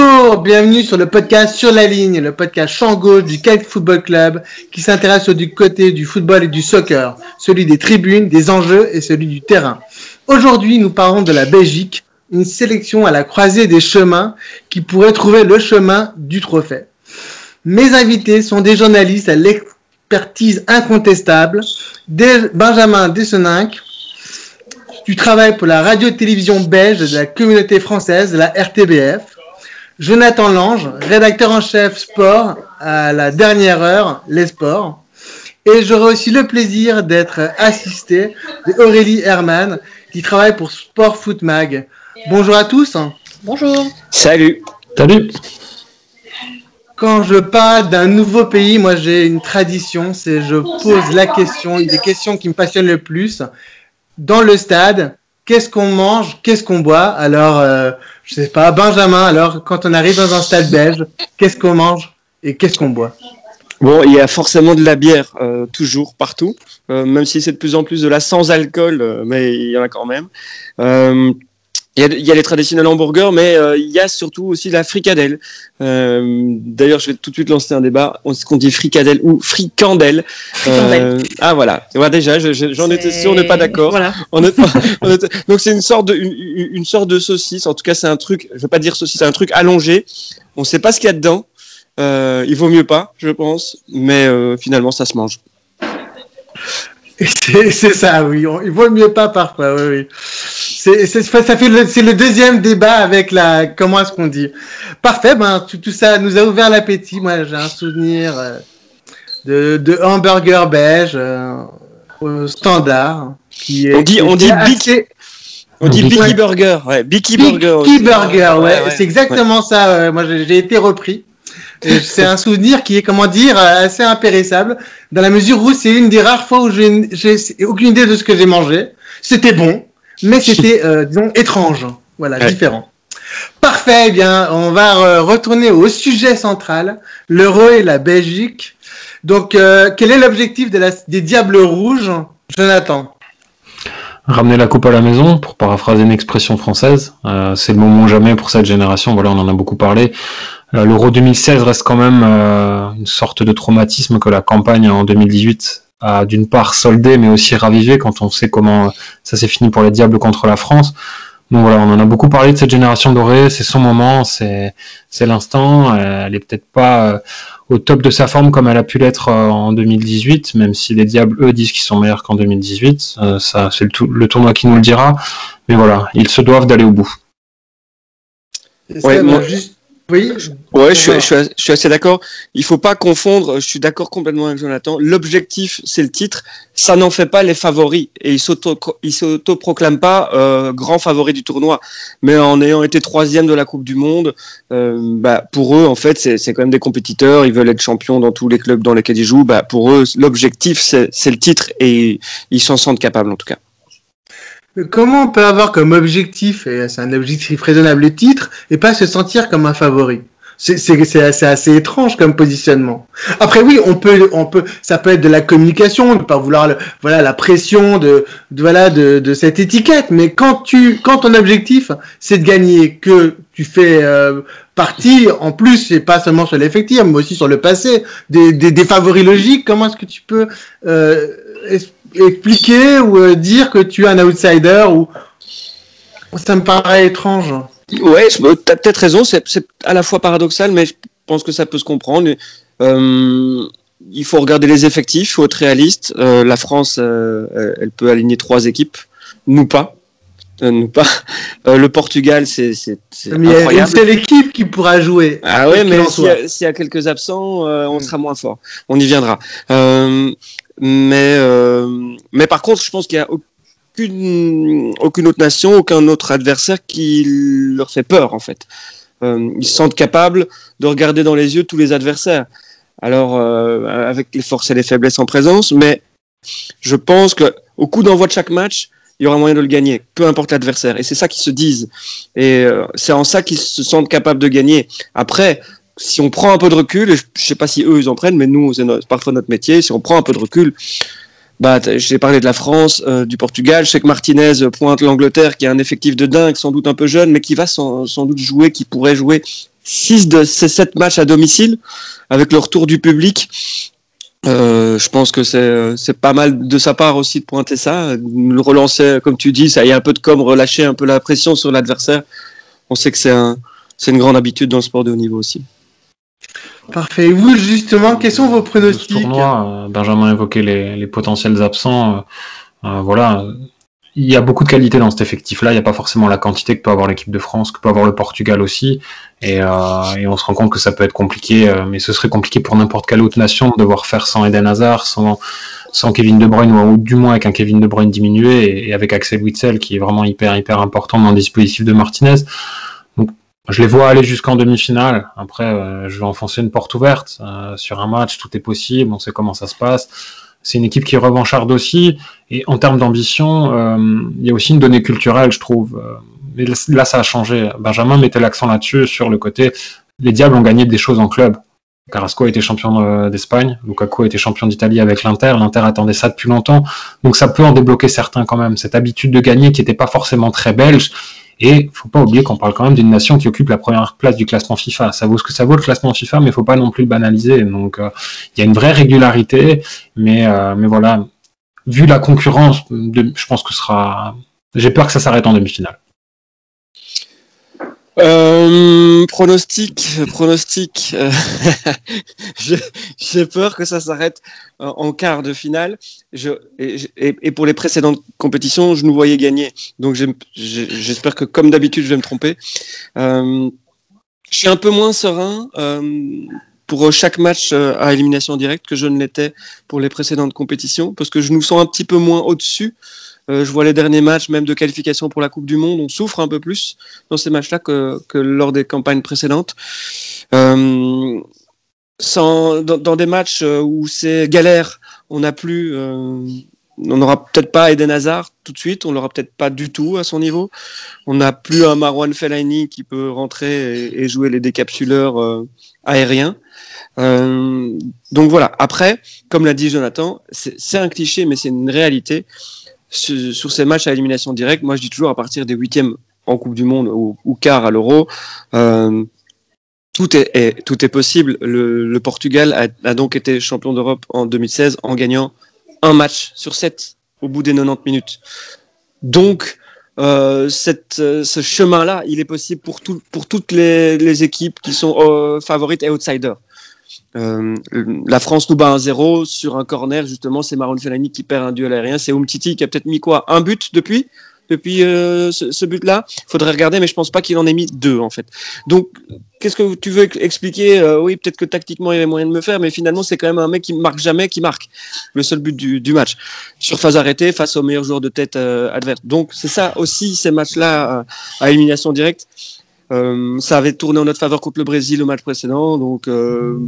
Bonjour, bienvenue sur le podcast Sur la ligne, le podcast champ gauche du Kite Football Club qui s'intéresse du côté du football et du soccer, celui des tribunes, des enjeux et celui du terrain. Aujourd'hui, nous parlons de la Belgique, une sélection à la croisée des chemins qui pourrait trouver le chemin du trophée. Mes invités sont des journalistes à l'expertise incontestable, Benjamin Desseninck, tu travailles pour la radio-télévision belge de la communauté française, la RTBF. Jonathan Lange, rédacteur en chef sport à la dernière heure, les sports. Et j'aurai aussi le plaisir d'être assisté d'Aurélie Herman, qui travaille pour Sport Foot Mag. Bonjour à tous. Bonjour. Salut. Salut. Quand je parle d'un nouveau pays, moi j'ai une tradition, c'est je pose la question, une des questions qui me passionnent le plus. Dans le stade, qu'est-ce qu'on mange, qu'est-ce qu'on boit? Alors, euh, je sais pas, Benjamin, alors quand on arrive dans un stade belge, qu'est-ce qu'on mange et qu'est-ce qu'on boit? Bon, il y a forcément de la bière, euh, toujours, partout, euh, même si c'est de plus en plus de la sans alcool, euh, mais il y en a quand même. Euh, il y, a, il y, a, les traditionnels hamburgers, mais euh, il y a surtout aussi la fricadelle. D'ailleurs, je vais tout de suite lancer un débat. Est-ce qu'on dit fricadelle ou fricandelle, fricandelle. Ah voilà, ouais, déjà, j'en étais sûr, on n'est pas d'accord. Voilà. Donc c'est une sorte de une, une, sorte de saucisse. En tout cas, c'est un truc. Je veux pas dire saucisse, c'est un truc allongé. On ne sait pas ce qu'il y a dedans. Euh, il vaut mieux pas, je pense, mais euh, finalement ça se mange. C'est ça, oui. Il vaut mieux pas parfois, oui, oui. C'est, ça fait le, c'est le deuxième débat avec la, comment est-ce qu'on dit? Parfait, ben, tout, tout, ça nous a ouvert l'appétit. Moi, j'ai un souvenir euh, de, de hamburger beige euh, au standard. Qui est, on dit, on dit assez... On dit Biggie Burger, ouais, Biggie Burger. Biggie Burger, ouais, ouais, ouais c'est exactement ouais. ça. Moi, j'ai été repris. c'est un souvenir qui est, comment dire, assez impérissable, dans la mesure où c'est une des rares fois où j'ai aucune idée de ce que j'ai mangé. C'était bon, mais c'était, euh, disons, étrange. Voilà, ouais. différent. Parfait, eh bien, on va retourner au sujet central, l'euro et la Belgique. Donc, euh, quel est l'objectif de des Diables Rouges, Jonathan? Ramener la coupe à la maison, pour paraphraser une expression française. Euh, c'est le moment jamais pour cette génération. Voilà, on en a beaucoup parlé. Euh, L'Euro 2016 reste quand même euh, une sorte de traumatisme que la campagne en 2018 d'une part soldé, mais aussi ravivé quand on sait comment ça s'est fini pour les Diables contre la France. Donc voilà, on en a beaucoup parlé de cette génération dorée, c'est son moment, c'est c'est l'instant. Elle est peut-être pas euh, au top de sa forme comme elle a pu l'être en 2018, même si les Diables eux disent qu'ils sont meilleurs qu'en 2018. Euh, ça, c'est le, le, tournoi qui nous le dira. Mais voilà, ils se doivent d'aller au bout. Ouais, moi, juste oui. Ouais, je suis, je, suis, je suis, assez d'accord. Il faut pas confondre. Je suis d'accord complètement avec Jonathan. L'objectif, c'est le titre. Ça n'en fait pas les favoris et ils s'auto, ils s'auto-proclament pas euh, grand favori du tournoi. Mais en ayant été troisième de la Coupe du Monde, euh, bah, pour eux, en fait, c'est quand même des compétiteurs. Ils veulent être champions dans tous les clubs dans lesquels ils jouent. Bah, pour eux, l'objectif, c'est le titre et ils s'en sentent capables en tout cas. Comment on peut avoir comme objectif, et c'est un objectif raisonnable, le titre, et pas se sentir comme un favori? C'est assez, assez étrange comme positionnement. Après oui, on peut, on peut, ça peut être de la communication, ne pas vouloir, le, voilà, la pression de, de voilà, de, de, cette étiquette. Mais quand tu, quand ton objectif c'est de gagner, que tu fais euh, partie, en plus, c'est pas seulement sur l'effectif, mais aussi sur le passé, des, des, des favoris logiques. Comment est-ce que tu peux euh, expliquer ou euh, dire que tu es un outsider ou ça me paraît étrange. Ouais, tu as peut-être raison, c'est à la fois paradoxal, mais je pense que ça peut se comprendre. Euh, il faut regarder les effectifs, il faut être réaliste. Euh, la France, euh, elle peut aligner trois équipes, nous pas. Nous pas. le Portugal, c'est incroyable. Il y a une seule équipe qui pourra jouer. Ah ouais, mais s'il y, y, a quelques absents, on sera moins fort. On y viendra. Mais, mais par contre, je pense qu'il y a aucune, aucune autre nation, aucun autre adversaire qui leur fait peur en fait. ils se sentent capables de regarder dans les yeux tous les adversaires. Alors, avec les forces et les faiblesses en présence, mais je pense que au coup d'envoi de chaque match, il y aura moyen de le gagner, peu importe l'adversaire. Et c'est ça qu'ils se disent. Et euh, c'est en ça qu'ils se sentent capables de gagner. Après, si on prend un peu de recul, je sais pas si eux ils en prennent, mais nous c'est parfois notre métier. Si on prend un peu de recul, bah j'ai parlé de la France, euh, du Portugal. Je sais que Martinez pointe l'Angleterre, qui a un effectif de dingue, sans doute un peu jeune, mais qui va sans, doute jouer, qui pourrait jouer 6 de ces 7 matchs à domicile avec le retour du public. Euh, je pense que c'est pas mal de sa part aussi de pointer ça, de le relancer, comme tu dis, ça y a un peu de com, relâcher un peu la pression sur l'adversaire. On sait que c'est un, une grande habitude dans le sport de haut niveau aussi. Parfait. Et vous, justement, quels sont vos pronostics tournoi, euh, Benjamin évoquait les, les potentiels absents. Euh, voilà, il y a beaucoup de qualité dans cet effectif-là. Il n'y a pas forcément la quantité que peut avoir l'équipe de France, que peut avoir le Portugal aussi. Et, euh, et, on se rend compte que ça peut être compliqué, euh, mais ce serait compliqué pour n'importe quelle autre nation de devoir faire sans Eden Hazard, sans, sans Kevin De Bruyne, ou, du moins avec un Kevin De Bruyne diminué, et, avec Axel Witzel, qui est vraiment hyper, hyper important dans le dispositif de Martinez. Je les vois aller jusqu'en demi-finale. Après, euh, je vais enfoncer une porte ouverte. Euh, sur un match, tout est possible, on sait comment ça se passe. C'est une équipe qui revancharde aussi. Et en termes d'ambition, euh, il y a aussi une donnée culturelle, je trouve. Mais là, ça a changé. Benjamin mettait l'accent là-dessus, sur le côté, les Diables ont gagné des choses en club. Carrasco a été champion d'Espagne, Lukaku a été champion d'Italie avec l'Inter, l'Inter attendait ça depuis longtemps, donc ça peut en débloquer certains quand même. Cette habitude de gagner qui n'était pas forcément très belge, et faut pas oublier qu'on parle quand même d'une nation qui occupe la première place du classement FIFA. Ça vaut ce que ça vaut le classement FIFA, mais faut pas non plus le banaliser. Donc euh, il y a une vraie régularité, mais euh, mais voilà, vu la concurrence, je pense que ce sera. J'ai peur que ça s'arrête en demi-finale. Euh, pronostic, pronostic. Euh, j'ai peur que ça s'arrête en quart de finale. Et, pour les précédentes compétitions, je nous voyais gagner. Donc j'espère que, comme d'habitude, je vais me tromper. Euh, je suis un peu moins serein pour chaque match à élimination directe que je ne l'étais pour les précédentes compétitions, parce que je nous sens un petit peu moins au-dessus. Euh, je vois les derniers matchs, même de qualification pour la Coupe du Monde, on souffre un peu plus dans ces matchs-là que, lors des campagnes précédentes. Euh, dans, des matchs euh, où c'est galère, on n'a plus, on n'aura peut-être pas Eden Hazard tout de suite, on l'aura peut-être pas du tout à son niveau. On n'a plus un Marwan Fellaini qui peut rentrer et, et jouer les décapsuleurs aériens. donc voilà. Après, comme l'a dit Jonathan, c'est un cliché, mais c'est une réalité sur, ces matchs à élimination directe, moi je dis toujours à partir des huitièmes en Coupe du Monde ou, quart à l'Euro, euh, tout est, tout est possible. Le, Portugal a, donc été champion d'Europe en 2016 en gagnant un match sur sept au bout des 90 minutes. Donc, euh, cette, ce chemin-là, il est possible pour, tout, pour toutes les, équipes qui sont euh, favorites et outsiders. Euh, la France nous bat 1-0 sur un corner, justement, c'est Maron Fellaini qui perd un duel aérien. C'est Umtiti qui a peut-être mis quoi Un but depuis depuis euh, ce, but-là? Faudrait regarder, mais je pense pas qu'il en ait mis deux en fait. Donc, qu'est-ce que tu veux expliquer? Euh, Oui, peut-être que tactiquement il y avait moyen de me faire, mais finalement c'est quand même un mec qui marque jamais, qui marque le seul but du, match sur phase arrêtée face au meilleur joueur de tête adverse. Donc c'est ça aussi ces matchs-là à élimination directe. Euh, ça avait tourné en notre faveur contre le Brésil au match précédent, donc euh,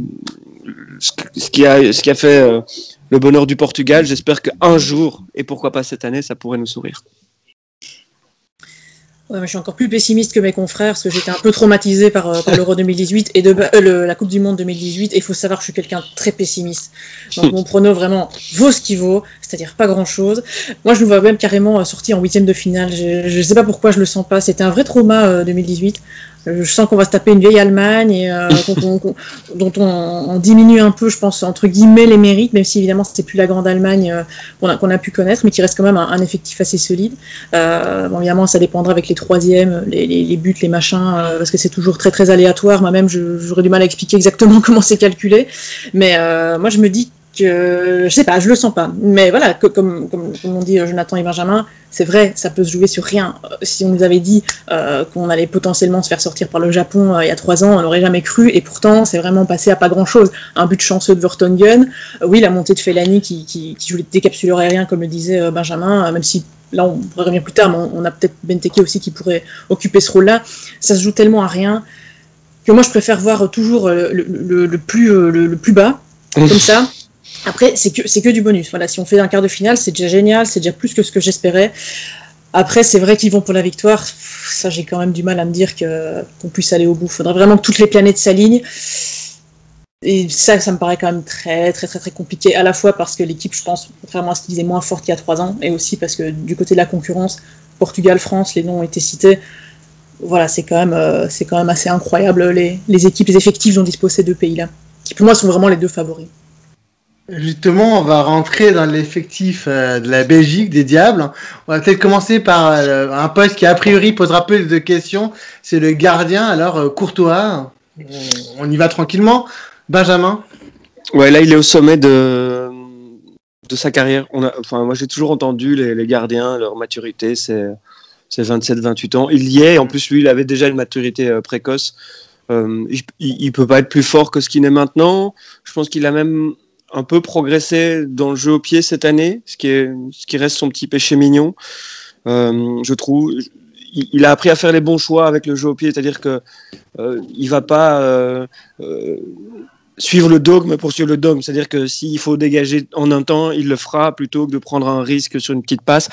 ce, qui a, ce qui a fait euh, le bonheur du Portugal. J'espère qu'un jour, et pourquoi pas cette année, ça pourrait nous sourire je suis encore plus pessimiste que mes confrères parce que j'étais un peu traumatisé par, euh, l'Euro 2018 et de euh, la Coupe du Monde 2018. Et il faut savoir que je suis quelqu'un très pessimiste. Donc mon prono vraiment vaut ce qu'il vaut, c'est-à-dire pas grand-chose. Moi, je nous vois même carrément euh, sorti en huitième de finale. Je ne sais pas pourquoi je le sens pas. C'était un vrai trauma 2018. Je sens qu'on va se taper une vieille Allemagne et euh, dont on, diminue un peu, je pense, entre guillemets, les mérites, même si évidemment c'était plus la grande Allemagne euh, qu'on a, pu connaître, mais qui reste quand même un, effectif assez solide. Euh, évidemment, ça dépendra avec les troisièmes, les, les, buts, les machins, parce que c'est toujours très très aléatoire. Moi-même, j'aurais du mal à expliquer exactement comment c'est calculé, mais moi je me dis que je sais pas, je le sens pas. Mais voilà, que, comme, comme, comme, on dit Jonathan et Benjamin, c'est vrai, ça peut se jouer sur rien. Euh, si on nous avait dit euh, qu'on allait potentiellement se faire sortir par le Japon euh, il y a trois ans, on n'aurait jamais cru. Et pourtant, c'est vraiment passé à pas grand-chose. Un but chanceux de Vertonghen, oui, la montée de Fellaini qui, qui, qui joue les décapsuleurs aériens, comme le disait Benjamin, même si là on pourrait revenir plus tard, mais on, a peut-être Benteke aussi qui pourrait occuper ce rôle-là. Ça se joue tellement à rien que moi je préfère voir toujours le, plus, le, plus bas, comme ça. Après, c'est que, c'est que du bonus. Voilà, si on fait un quart de finale, c'est déjà génial, c'est déjà plus que ce que j'espérais. Après, c'est vrai qu'ils vont pour la victoire. Ça, j'ai quand même du mal à me dire qu'on puisse aller au bout. Il faudrait vraiment que toutes les planètes s'alignent. Et ça, ça me paraît quand même très, très, très, très compliqué, à la fois parce que l'équipe, je pense, contrairement à ce qu'ils disaient, moins forte qu'il y a trois ans, et aussi parce que du côté de la concurrence, Portugal, France, les noms ont été cités. Voilà, c'est quand même, euh, c'est quand même assez incroyable les, les équipes, les effectifs dont disposent ces deux pays-là, qui pour moi sont vraiment les deux favoris. Justement, on va rentrer dans l'effectif euh, de la Belgique, des Diables. On va peut-être commencer par euh, un poste qui, a priori, posera peu de questions. C'est le gardien. Alors, Courtois, on y va tranquillement. Benjamin Ouais, là, il est au sommet de, de sa carrière. Enfin, moi, j'ai toujours entendu les, gardiens, leur maturité, c'est 27-28 ans. Il y est. En plus, lui, il avait déjà une maturité euh, précoce. Euh, il, ne peut pas être plus fort que ce qu'il est maintenant. Je pense qu'il a même un peu progressé dans le jeu au pied cette année, ce qui, est, ce qui reste son petit péché mignon. Euh, je trouve il, a appris à faire les bons choix avec le jeu au pied, c'est-à-dire que euh, va pas euh, euh, suivre le dogme pour suivre le dogme, c'est-à-dire que s'il faut dégager en un temps, il le fera plutôt que de prendre un risque sur une petite passe.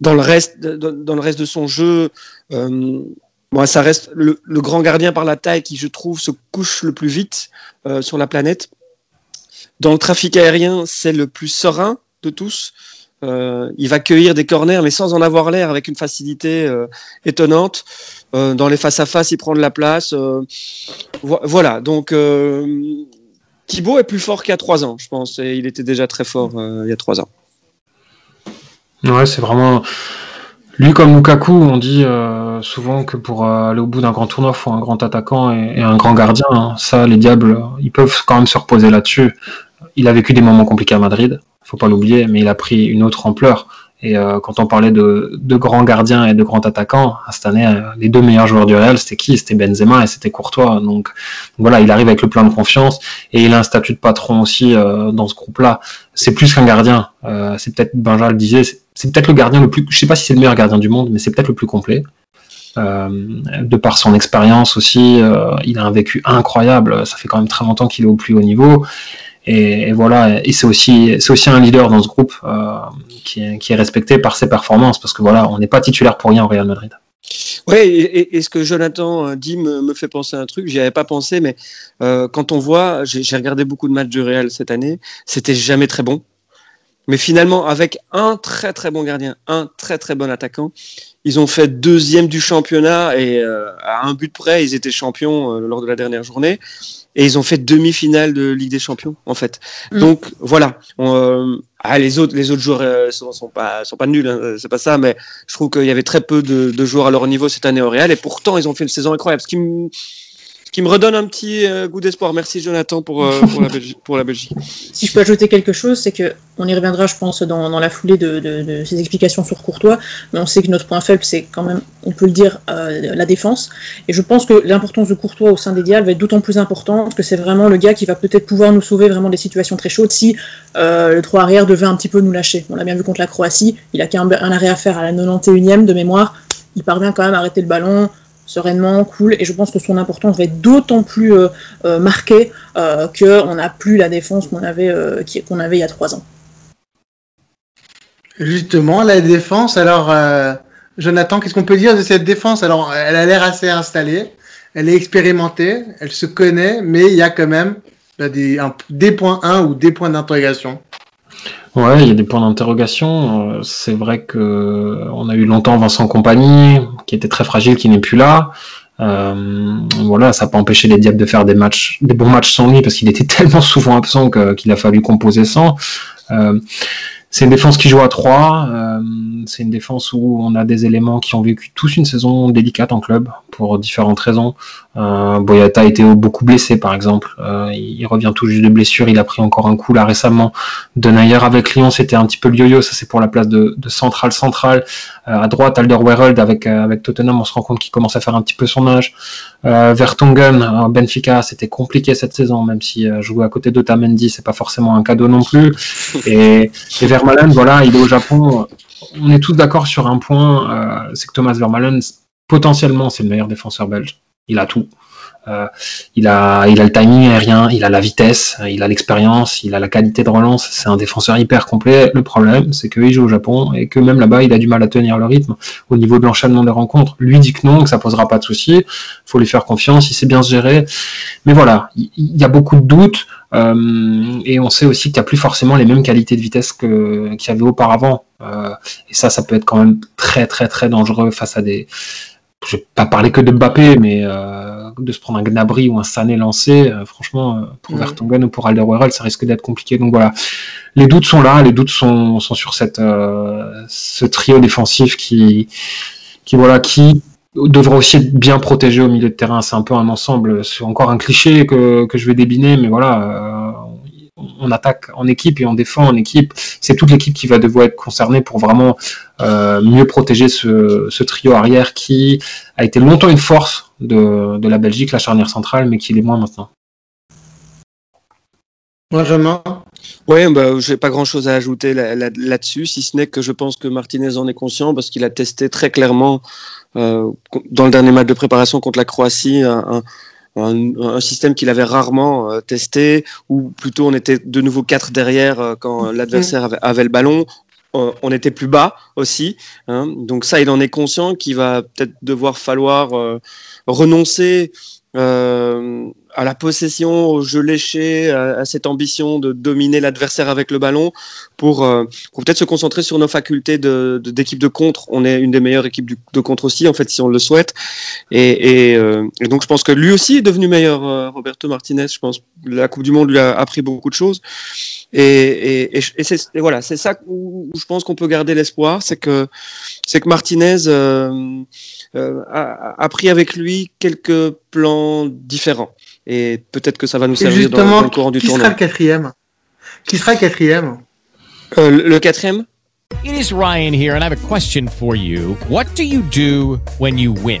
Dans le reste, dans, le reste de son jeu, ça reste le, grand gardien par la taille qui, je trouve, se couche le plus vite sur la planète. Dans le trafic aérien, c'est le plus serein de tous. Euh, il va cueillir des corners, mais sans en avoir l'air, avec une facilité euh, étonnante. Euh, dans les face-à-face, il prend de la place. voilà, donc Thibaut est plus fort qu'il y a trois ans, je pense, et il était déjà très fort il y a trois ans. Ouais, c'est vraiment. Lui, comme Lukaku, on dit souvent que pour aller au bout d'un grand tournoi, il faut un grand attaquant et, un grand gardien. Hein. Ça, les Diables, ils peuvent quand même se reposer là-dessus. Il a vécu des moments compliqués à Madrid faut pas l'oublier, mais il a pris une autre ampleur. Et euh, quand on parlait de, grands gardiens et de grands attaquants, cette année, euh, les deux meilleurs joueurs du Real, c'était qui? C'était Benzema et c'était Courtois. Donc voilà, il arrive avec le plein de confiance et il a un statut de patron aussi euh, dans ce groupe-là. C'est plus qu'un gardien. c'est peut-être, Benjamin le disait, c'est peut-être le gardien le plus, je sais pas si c'est le meilleur gardien du monde, mais c'est peut-être le plus complet. de par son expérience aussi, il a un vécu incroyable. Ça fait quand même très longtemps qu'il est au plus haut niveau. Et, voilà, et c'est aussi, c'est aussi un leader dans ce groupe euh, qui, est, respecté par ses performances, parce que voilà, on n'est pas titulaire pour rien au Real Madrid. Ouais, et, ce que Jonathan euh, dit me, fait penser à un truc, j'y avais pas pensé, mais euh, quand on voit, j'ai regardé beaucoup de matchs du Real cette année, c'était jamais très bon. Mais finalement, avec un très très bon gardien, un très très bon attaquant, ils ont fait deuxième du championnat et à un but près, ils étaient champions lors de la dernière journée et ils ont fait demi-finale de Ligue des Champions en fait. Mm. Donc voilà. euh, ah, les autres, les autres joueurs euh, sont, sont, pas sont pas nuls, hein, c'est pas ça, mais je trouve qu'il y avait très peu de, de, joueurs à leur niveau cette année au Real et pourtant ils ont fait une saison incroyable. Ce qui qui me redonne un petit euh, goût d'espoir. Merci Jonathan pour, euh, pour, la Belgique, pour, la Belgique, Si je peux ajouter quelque chose, c'est que on y reviendra, je pense, dans, dans la foulée de, de, de, ces explications sur Courtois, mais on sait que notre point faible, c'est quand même, on peut le dire, euh, la défense. Et je pense que l'importance de Courtois au sein des Dials va être d'autant plus importante que c'est vraiment le gars qui va peut-être pouvoir nous sauver vraiment des situations très chaudes si le 3 arrière devait un petit peu nous lâcher. On l'a bien vu contre la Croatie, il a qu'un un arrêt à faire à la 91e de mémoire, il parvient quand même à arrêter le ballon, sereinement, cool, et je pense que son importance va être d'autant plus euh, euh, marquée euh, qu'on n'a plus la défense qu'on avait, qu'on avait il y a trois ans. Justement, la défense, alors Jonathan, qu'est-ce qu'on peut dire de cette défense? Alors, elle a l'air assez installée, elle est expérimentée, elle se connaît, mais il y a quand même bah, des, des points 1 ou des points d'interrogation. Ouais, il y a des points d'interrogation. C'est vrai que on a eu longtemps Vincent Compagnie, qui était très fragile, qui n'est plus là. Euh, voilà, ça n'a pas empêché les Diables de faire des matchs, des bons matchs sans lui, parce qu'il était tellement souvent absent qu'il a fallu composer sans. Euh, c'est une défense qui joue à 3. Euh, c'est une défense où on a des éléments qui ont vécu tous une saison délicate en club pour différentes raisons. Euh, Boyata a été beaucoup blessé par exemple. Il revient tout juste de blessure. Il a pris encore un coup là récemment. Denayer avec Lyon, c'était un petit peu le yo-yo. Ça c'est pour la place de, de central central. Euh, à droite, Alderweireld avec euh, avec Tottenham, on se rend compte qu'il commence à faire un petit peu son âge. Euh, Vertonghen, Benfica, c'était compliqué cette saison, même si jouer à côté d'Otamendi, c'est pas forcément un cadeau non plus. Et, et Vermaelen, voilà, il est au Japon. On est tous d'accord sur un point, c'est que Thomas Vermaelen, potentiellement, c'est le meilleur défenseur belge. Il a tout. Euh, il a, il a le timing aérien, il a la vitesse, il a l'expérience, il a la qualité de relance. C'est un défenseur hyper complet. Le problème, c'est qu'il joue au Japon et que même là-bas, il a du mal à tenir le rythme au niveau de l'enchaînement des rencontres. Lui dit que non, que ça posera pas de soucis. Faut lui faire confiance. Il sait bien se gérer. Mais voilà, il y a beaucoup de doutes. Euh, et on sait aussi qu'il n'y a plus forcément les mêmes qualités de vitesse que qu'il y avait auparavant. Euh, et ça, ça peut être quand même très très très dangereux face à des. Je vais pas parler que de Mbappé, mais euh, de se prendre un Gnabry ou un Sané lancé, franchement, pour mmh. Vertonghen ou pour Alderweireld, ça risque d'être compliqué. Donc voilà, les doutes sont là, les doutes sont, sont sur cette ce trio défensif qui qui voilà qui devra aussi être bien protégé au milieu de terrain. C'est un peu un ensemble. C'est encore un cliché que, que je vais débiner, mais voilà, euh, on attaque en équipe et on défend en équipe. C'est toute l'équipe qui va devoir être concernée pour vraiment euh, mieux protéger ce, ce, trio arrière qui a été longtemps une force de, de la Belgique, la charnière centrale, mais qui l'est moins maintenant. Benjamin Oui, bah, je n'ai pas grand-chose à ajouter là-dessus, si ce n'est que je pense que Martinez en est conscient parce qu'il a testé très clairement euh, dans le dernier match de préparation contre la Croatie un, un, système qu'il avait rarement euh, testé, ou plutôt on était de nouveau quatre derrière euh, quand l'adversaire avait, avait, le ballon. on était plus bas aussi, hein. donc ça, il en est conscient qu'il va peut-être devoir falloir renoncer euh, à la possession, au jeu léché, à, cette ambition de dominer l'adversaire avec le ballon, pour, euh, pour peut-être se concentrer sur nos facultés d'équipe de, d'équipe de, contre. On est une des meilleures équipes de contre aussi, en fait, si on le souhaite. Et, et, euh, et donc, je pense que lui aussi est devenu meilleur, euh, Roberto Martinez. Je pense la Coupe du Monde lui a appris beaucoup de choses. Et, et, et, et voilà, c'est ça où, je pense qu'on peut garder l'espoir, c'est que, c'est que Martinez euh, euh, a, a, pris avec lui quelques plans différents. Et peut-être que ça va nous servir dans, dans, le courant du qui tournoi. Sera le quatrième qui sera le quatrième euh, Le quatrième It is Ryan here, and I have a question for you. What do you do when you win?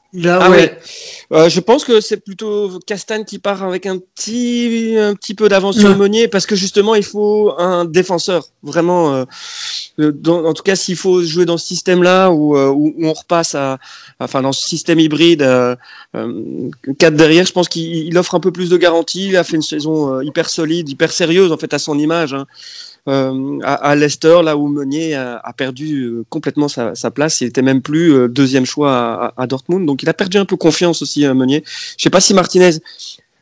Là, ah ouais. Euh, je pense que c'est plutôt Castagne qui part avec un petit, un petit peu d'avance sur Meunier parce que justement il faut un défenseur vraiment. Euh, euh, dans, en tout cas, s'il faut jouer dans ce système-là où, euh, où, on repasse à, enfin dans ce système hybride, euh, 4 derrière, je pense qu'il offre un peu plus de garantie. Il a fait une saison hyper solide, hyper sérieuse en fait à son image. Hein. Euh, à, à, Leicester, là où Meunier a, a perdu euh, complètement sa, sa, place. Il était même plus euh, deuxième choix à, à, Dortmund, donc il a perdu un peu confiance aussi, Meunier. Je sais pas si Martinez.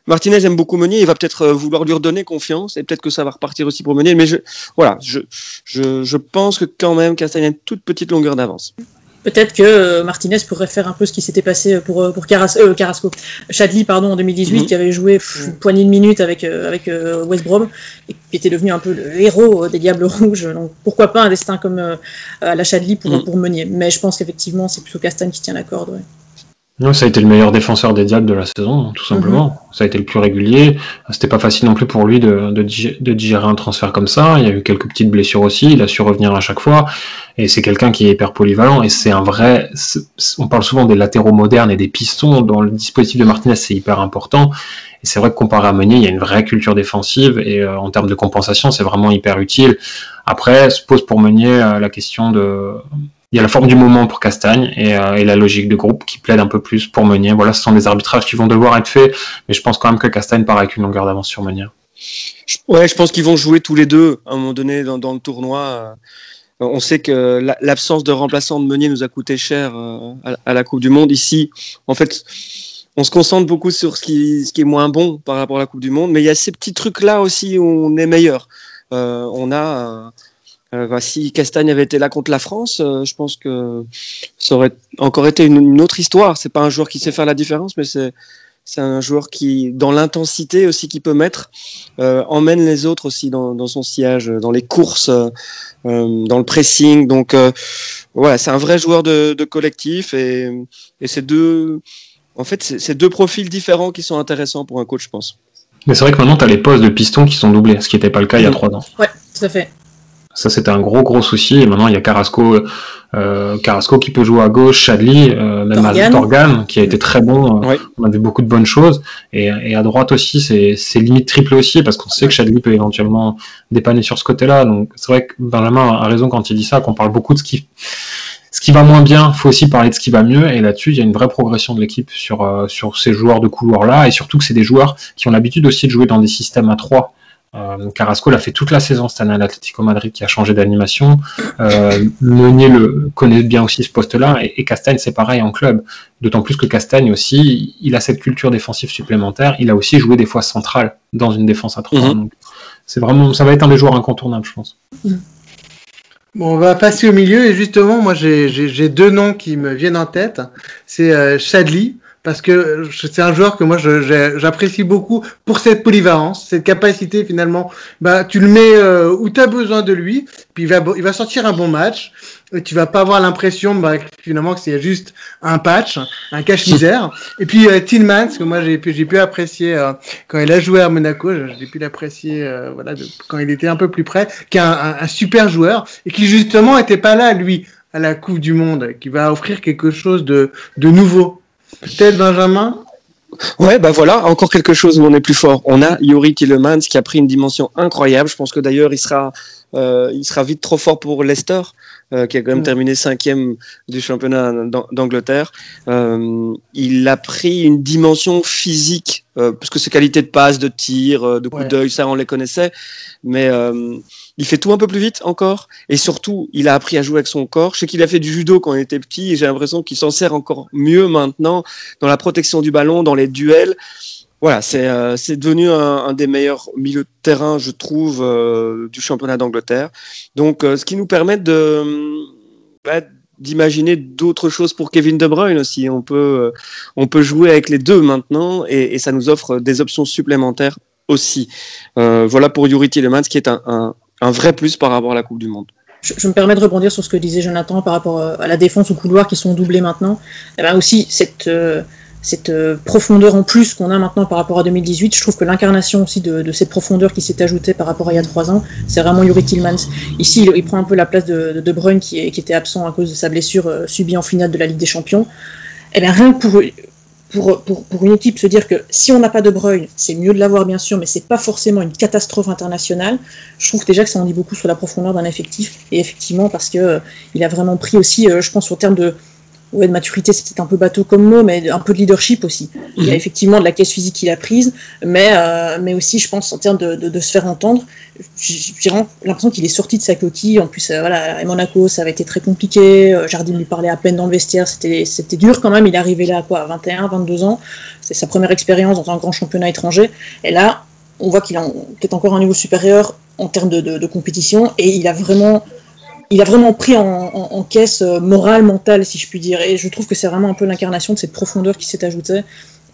Martinez aime beaucoup Meunier, il va peut-être vouloir lui redonner confiance et peut-être que ça va repartir aussi pour Meunier. Mais je, voilà, je, je, je pense que quand même Castagne a une toute petite longueur d'avance peut-être que euh, Martinez pourrait faire un peu ce qui s'était passé pour, euh, pour Caras, euh, Carrasco, Chadli pardon, en 2018, mm -hmm. qui avait joué pff, une poignée de minutes avec, euh, avec euh, West Brom et qui était devenu un peu le héros des Diables Rouges. Donc pourquoi pas un destin comme euh, à la Chadli pour, mm -hmm. pour Meunier. Mais je pense qu'effectivement, c'est plutôt Castagne qui tient la corde. Ouais. Non, ça a été le meilleur défenseur des Diables de la saison, tout simplement. Mm -hmm. Ça a été le plus régulier. C'était pas facile non plus pour lui de, de, de, digérer un transfert comme ça. Il y a eu quelques petites blessures aussi. Il a su revenir à chaque fois. Et c'est quelqu'un qui est hyper polyvalent. Et c'est un vrai. On parle souvent des latéraux modernes et des pistons. Dans le dispositif de Martinez, c'est hyper important. Et c'est vrai que comparé à Meunier, il y a une vraie culture défensive. Et euh, en termes de compensation, c'est vraiment hyper utile. Après, se pose pour Meunier euh, la question de il y a la forme du moment pour Castagne et, euh, et, la logique de groupe qui plaide un peu plus pour Meunier. Voilà, ce sont des arbitrages qui vont devoir être faits, mais je pense quand même que Castagne part avec une longueur d'avance sur Meunier. Ouais, je pense qu'ils vont jouer tous les deux à un moment donné dans, le tournoi. On sait que l'absence de remplaçant de Meunier nous a coûté cher euh, à, la Coupe du Monde. Ici, en fait, on se concentre beaucoup sur ce qui, est moins bon par rapport à la Coupe du Monde, mais il y a ces petits trucs-là aussi où on est meilleur. Euh, on a, euh, bah, si Castagne avait été là contre la France, euh, je pense que ça aurait encore été une, une autre histoire. C'est pas un joueur qui sait faire la différence, mais c'est c'est un joueur qui, dans l'intensité aussi qu'il peut mettre, euh, emmène les autres aussi dans, dans, son sillage, dans les courses, euh, dans le pressing. Donc euh, voilà, c'est un vrai joueur de, de collectif et, et c'est deux, en fait, c'est deux profils différents qui sont intéressants pour un coach, je pense. Mais c'est vrai que maintenant, tu as les postes de piston qui sont doublés, ce qui n'était pas le cas il y a trois ans. Ouais, tout à fait. Ça, c'était un gros, gros souci. Et maintenant, il y a Carrasco, euh, Carrasco qui peut jouer à gauche, Chadli, euh, même Torgan. à Torgan, qui a été très bon. Ouais. On a vu beaucoup de bonnes choses. Et, et à droite aussi, c'est c'est limite triple aussi, parce qu'on sait que Chadli peut éventuellement dépanner sur ce côté-là. Donc, c'est vrai que Benjamin a raison quand il dit ça, qu'on parle beaucoup de ce qui, ce qui va moins bien. faut aussi parler de ce qui va mieux. Et là-dessus, il y a une vraie progression de l'équipe sur, euh, sur ces joueurs de couloir-là. Et surtout que c'est des joueurs qui ont l'habitude aussi de jouer dans des systèmes à trois. Euh, Carrasco l'a fait toute la saison cette année à l'Atlético Madrid qui a changé d'animation. Euh, Meunier le connaît bien aussi ce poste-là et, et Castagne c'est pareil en club. D'autant plus que Castagne aussi, il a cette culture défensive supplémentaire. Il a aussi joué des fois central dans une défense à trois. Mhm. Donc c'est vraiment, ça va être un des joueurs incontournables, je pense. Bon, on va passer au milieu et justement, moi j'ai- j'ai j'ai deux noms qui me viennent en tête. C'est euh, Chadli, parce que euh, c'est un joueur que moi j'apprécie beaucoup pour cette polyvalence, cette capacité finalement. Bah, tu le mets euh, où tu as besoin de lui, puis il va, il va sortir un bon match. Et tu vas pas avoir l'impression bah, finalement que c'est juste un patch, un cache-misère. Et puis euh, Tillmans, que moi j'ai pu, j'ai pu apprécier euh, quand il a joué à Monaco, j'ai pu l'apprécier euh, voilà, quand il était un peu plus près, qui est un, un- un super joueur et qui justement était pas là lui à la Coupe du Monde, qui va offrir quelque chose de, de nouveau. Peut-être Benjamin? Ouais, bah voilà, encore quelque chose où on est plus fort. On a Yuri Tillemans qui a pris une dimension incroyable. Je pense que d'ailleurs, il sera, euh, il sera vite trop fort pour Leicester, euh, qui a quand même Mm. terminé cinquième du championnat d'An- d'Angleterre. Euh, il a pris une dimension physique, parce que ses qualités de passe, de tir, de coup Ouais. d'œil, ça on les connaissait, mais il fait tout un peu plus vite encore, et surtout, il a appris à jouer avec son corps. Je sais qu'il a fait du judo quand il était petit, et j'ai l'impression qu'il s'en sert encore mieux maintenant dans la protection du ballon, dans les duels. Voilà, c'est euh, devenu un, des meilleurs milieux de terrain, je trouve, euh, du championnat d'Angleterre. Donc, euh, ce qui nous permet de bah, d'imaginer d'autres choses pour Kevin De Bruyne aussi. On peut on peut jouer avec les deux maintenant, et, ça nous offre des options supplémentaires aussi. Voilà pour Yuri Tillemans, qui est un, un vrai plus par rapport à la Coupe du Monde. Je, me permets de rebondir sur ce que disait Jonathan par rapport euh, à la défense au couloir qui sont doublés maintenant. Et ben aussi cette, euh, cette euh, profondeur en plus qu'on a maintenant par rapport à 2018, je trouve que l'incarnation aussi de, cette profondeur qui s'est ajoutée par rapport à il y a trois ans, c'est vraiment Yuri Tillmans. Ici, il, prend un peu la place de De, Bruyne qui, était absent à cause de sa blessure subie en finale de la Ligue des Champions. Et bien rien que pour, pour, pour, pour une équipe se dire que si on n'a pas De Bruyne, c'est mieux de l'avoir bien sûr, mais c'est pas forcément une catastrophe internationale. Je trouve déjà que ça en dit beaucoup sur la profondeur d'un effectif. Et effectivement, parce que euh, il a vraiment pris aussi, euh, je pense, au terme de, ouais, de maturité, c'était un peu bateau comme mot, mais un peu de leadership aussi. Il y a effectivement de la caisse physique qu'il a prise, mais, euh, mais aussi, je pense, en termes de, de, de se faire entendre, j'ai l'impression qu'il est sorti de sa coquille. En plus, euh, voilà, à Monaco, ça avait été très compliqué. Euh, Jardim lui parlait à peine dans le vestiaire. C'était dur quand même. Il est arrivé là, à quoi, à 21, 22 ans. C'est sa première expérience dans un grand championnat étranger. Et là, on voit qu'il a peut-être encore un niveau supérieur en termes de, de, de compétition. Et il a vraiment il a vraiment pris en, caisse euh, morale, mentale, si je puis dire. Et je trouve que c'est vraiment un peu l'incarnation de cette profondeur qui s'est ajoutée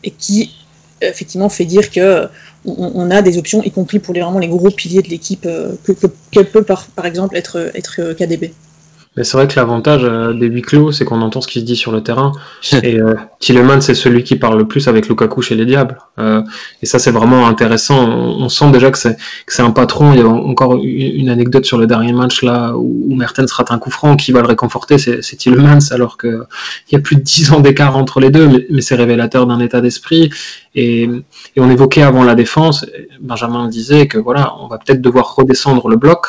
et qui, effectivement, fait dire que on, on, a des options, y compris pour les, vraiment les gros piliers de l'équipe, euh, que, peut, par, exemple, être KDB. Mais c'est vrai que l'avantage euh, des huis clos, c'est qu'on entend ce qui se dit sur le terrain. et euh, Tilleman, c'est celui qui parle le plus avec Lukaku chez les Diables. Euh, et ça, c'est vraiment intéressant. On, on sent déjà que c'est, que c'est un patron. Il y a encore une, anecdote sur le dernier match là où, où Mertens rate un coup franc qui va le réconforter. C'est, c'est Tilleman, alors qu'il y a plus de 10 ans d'écart entre les deux, mais, mais c'est révélateur d'un état d'esprit. Et, et, on évoquait avant la défense, Benjamin disait que voilà, on va peut-être devoir redescendre le bloc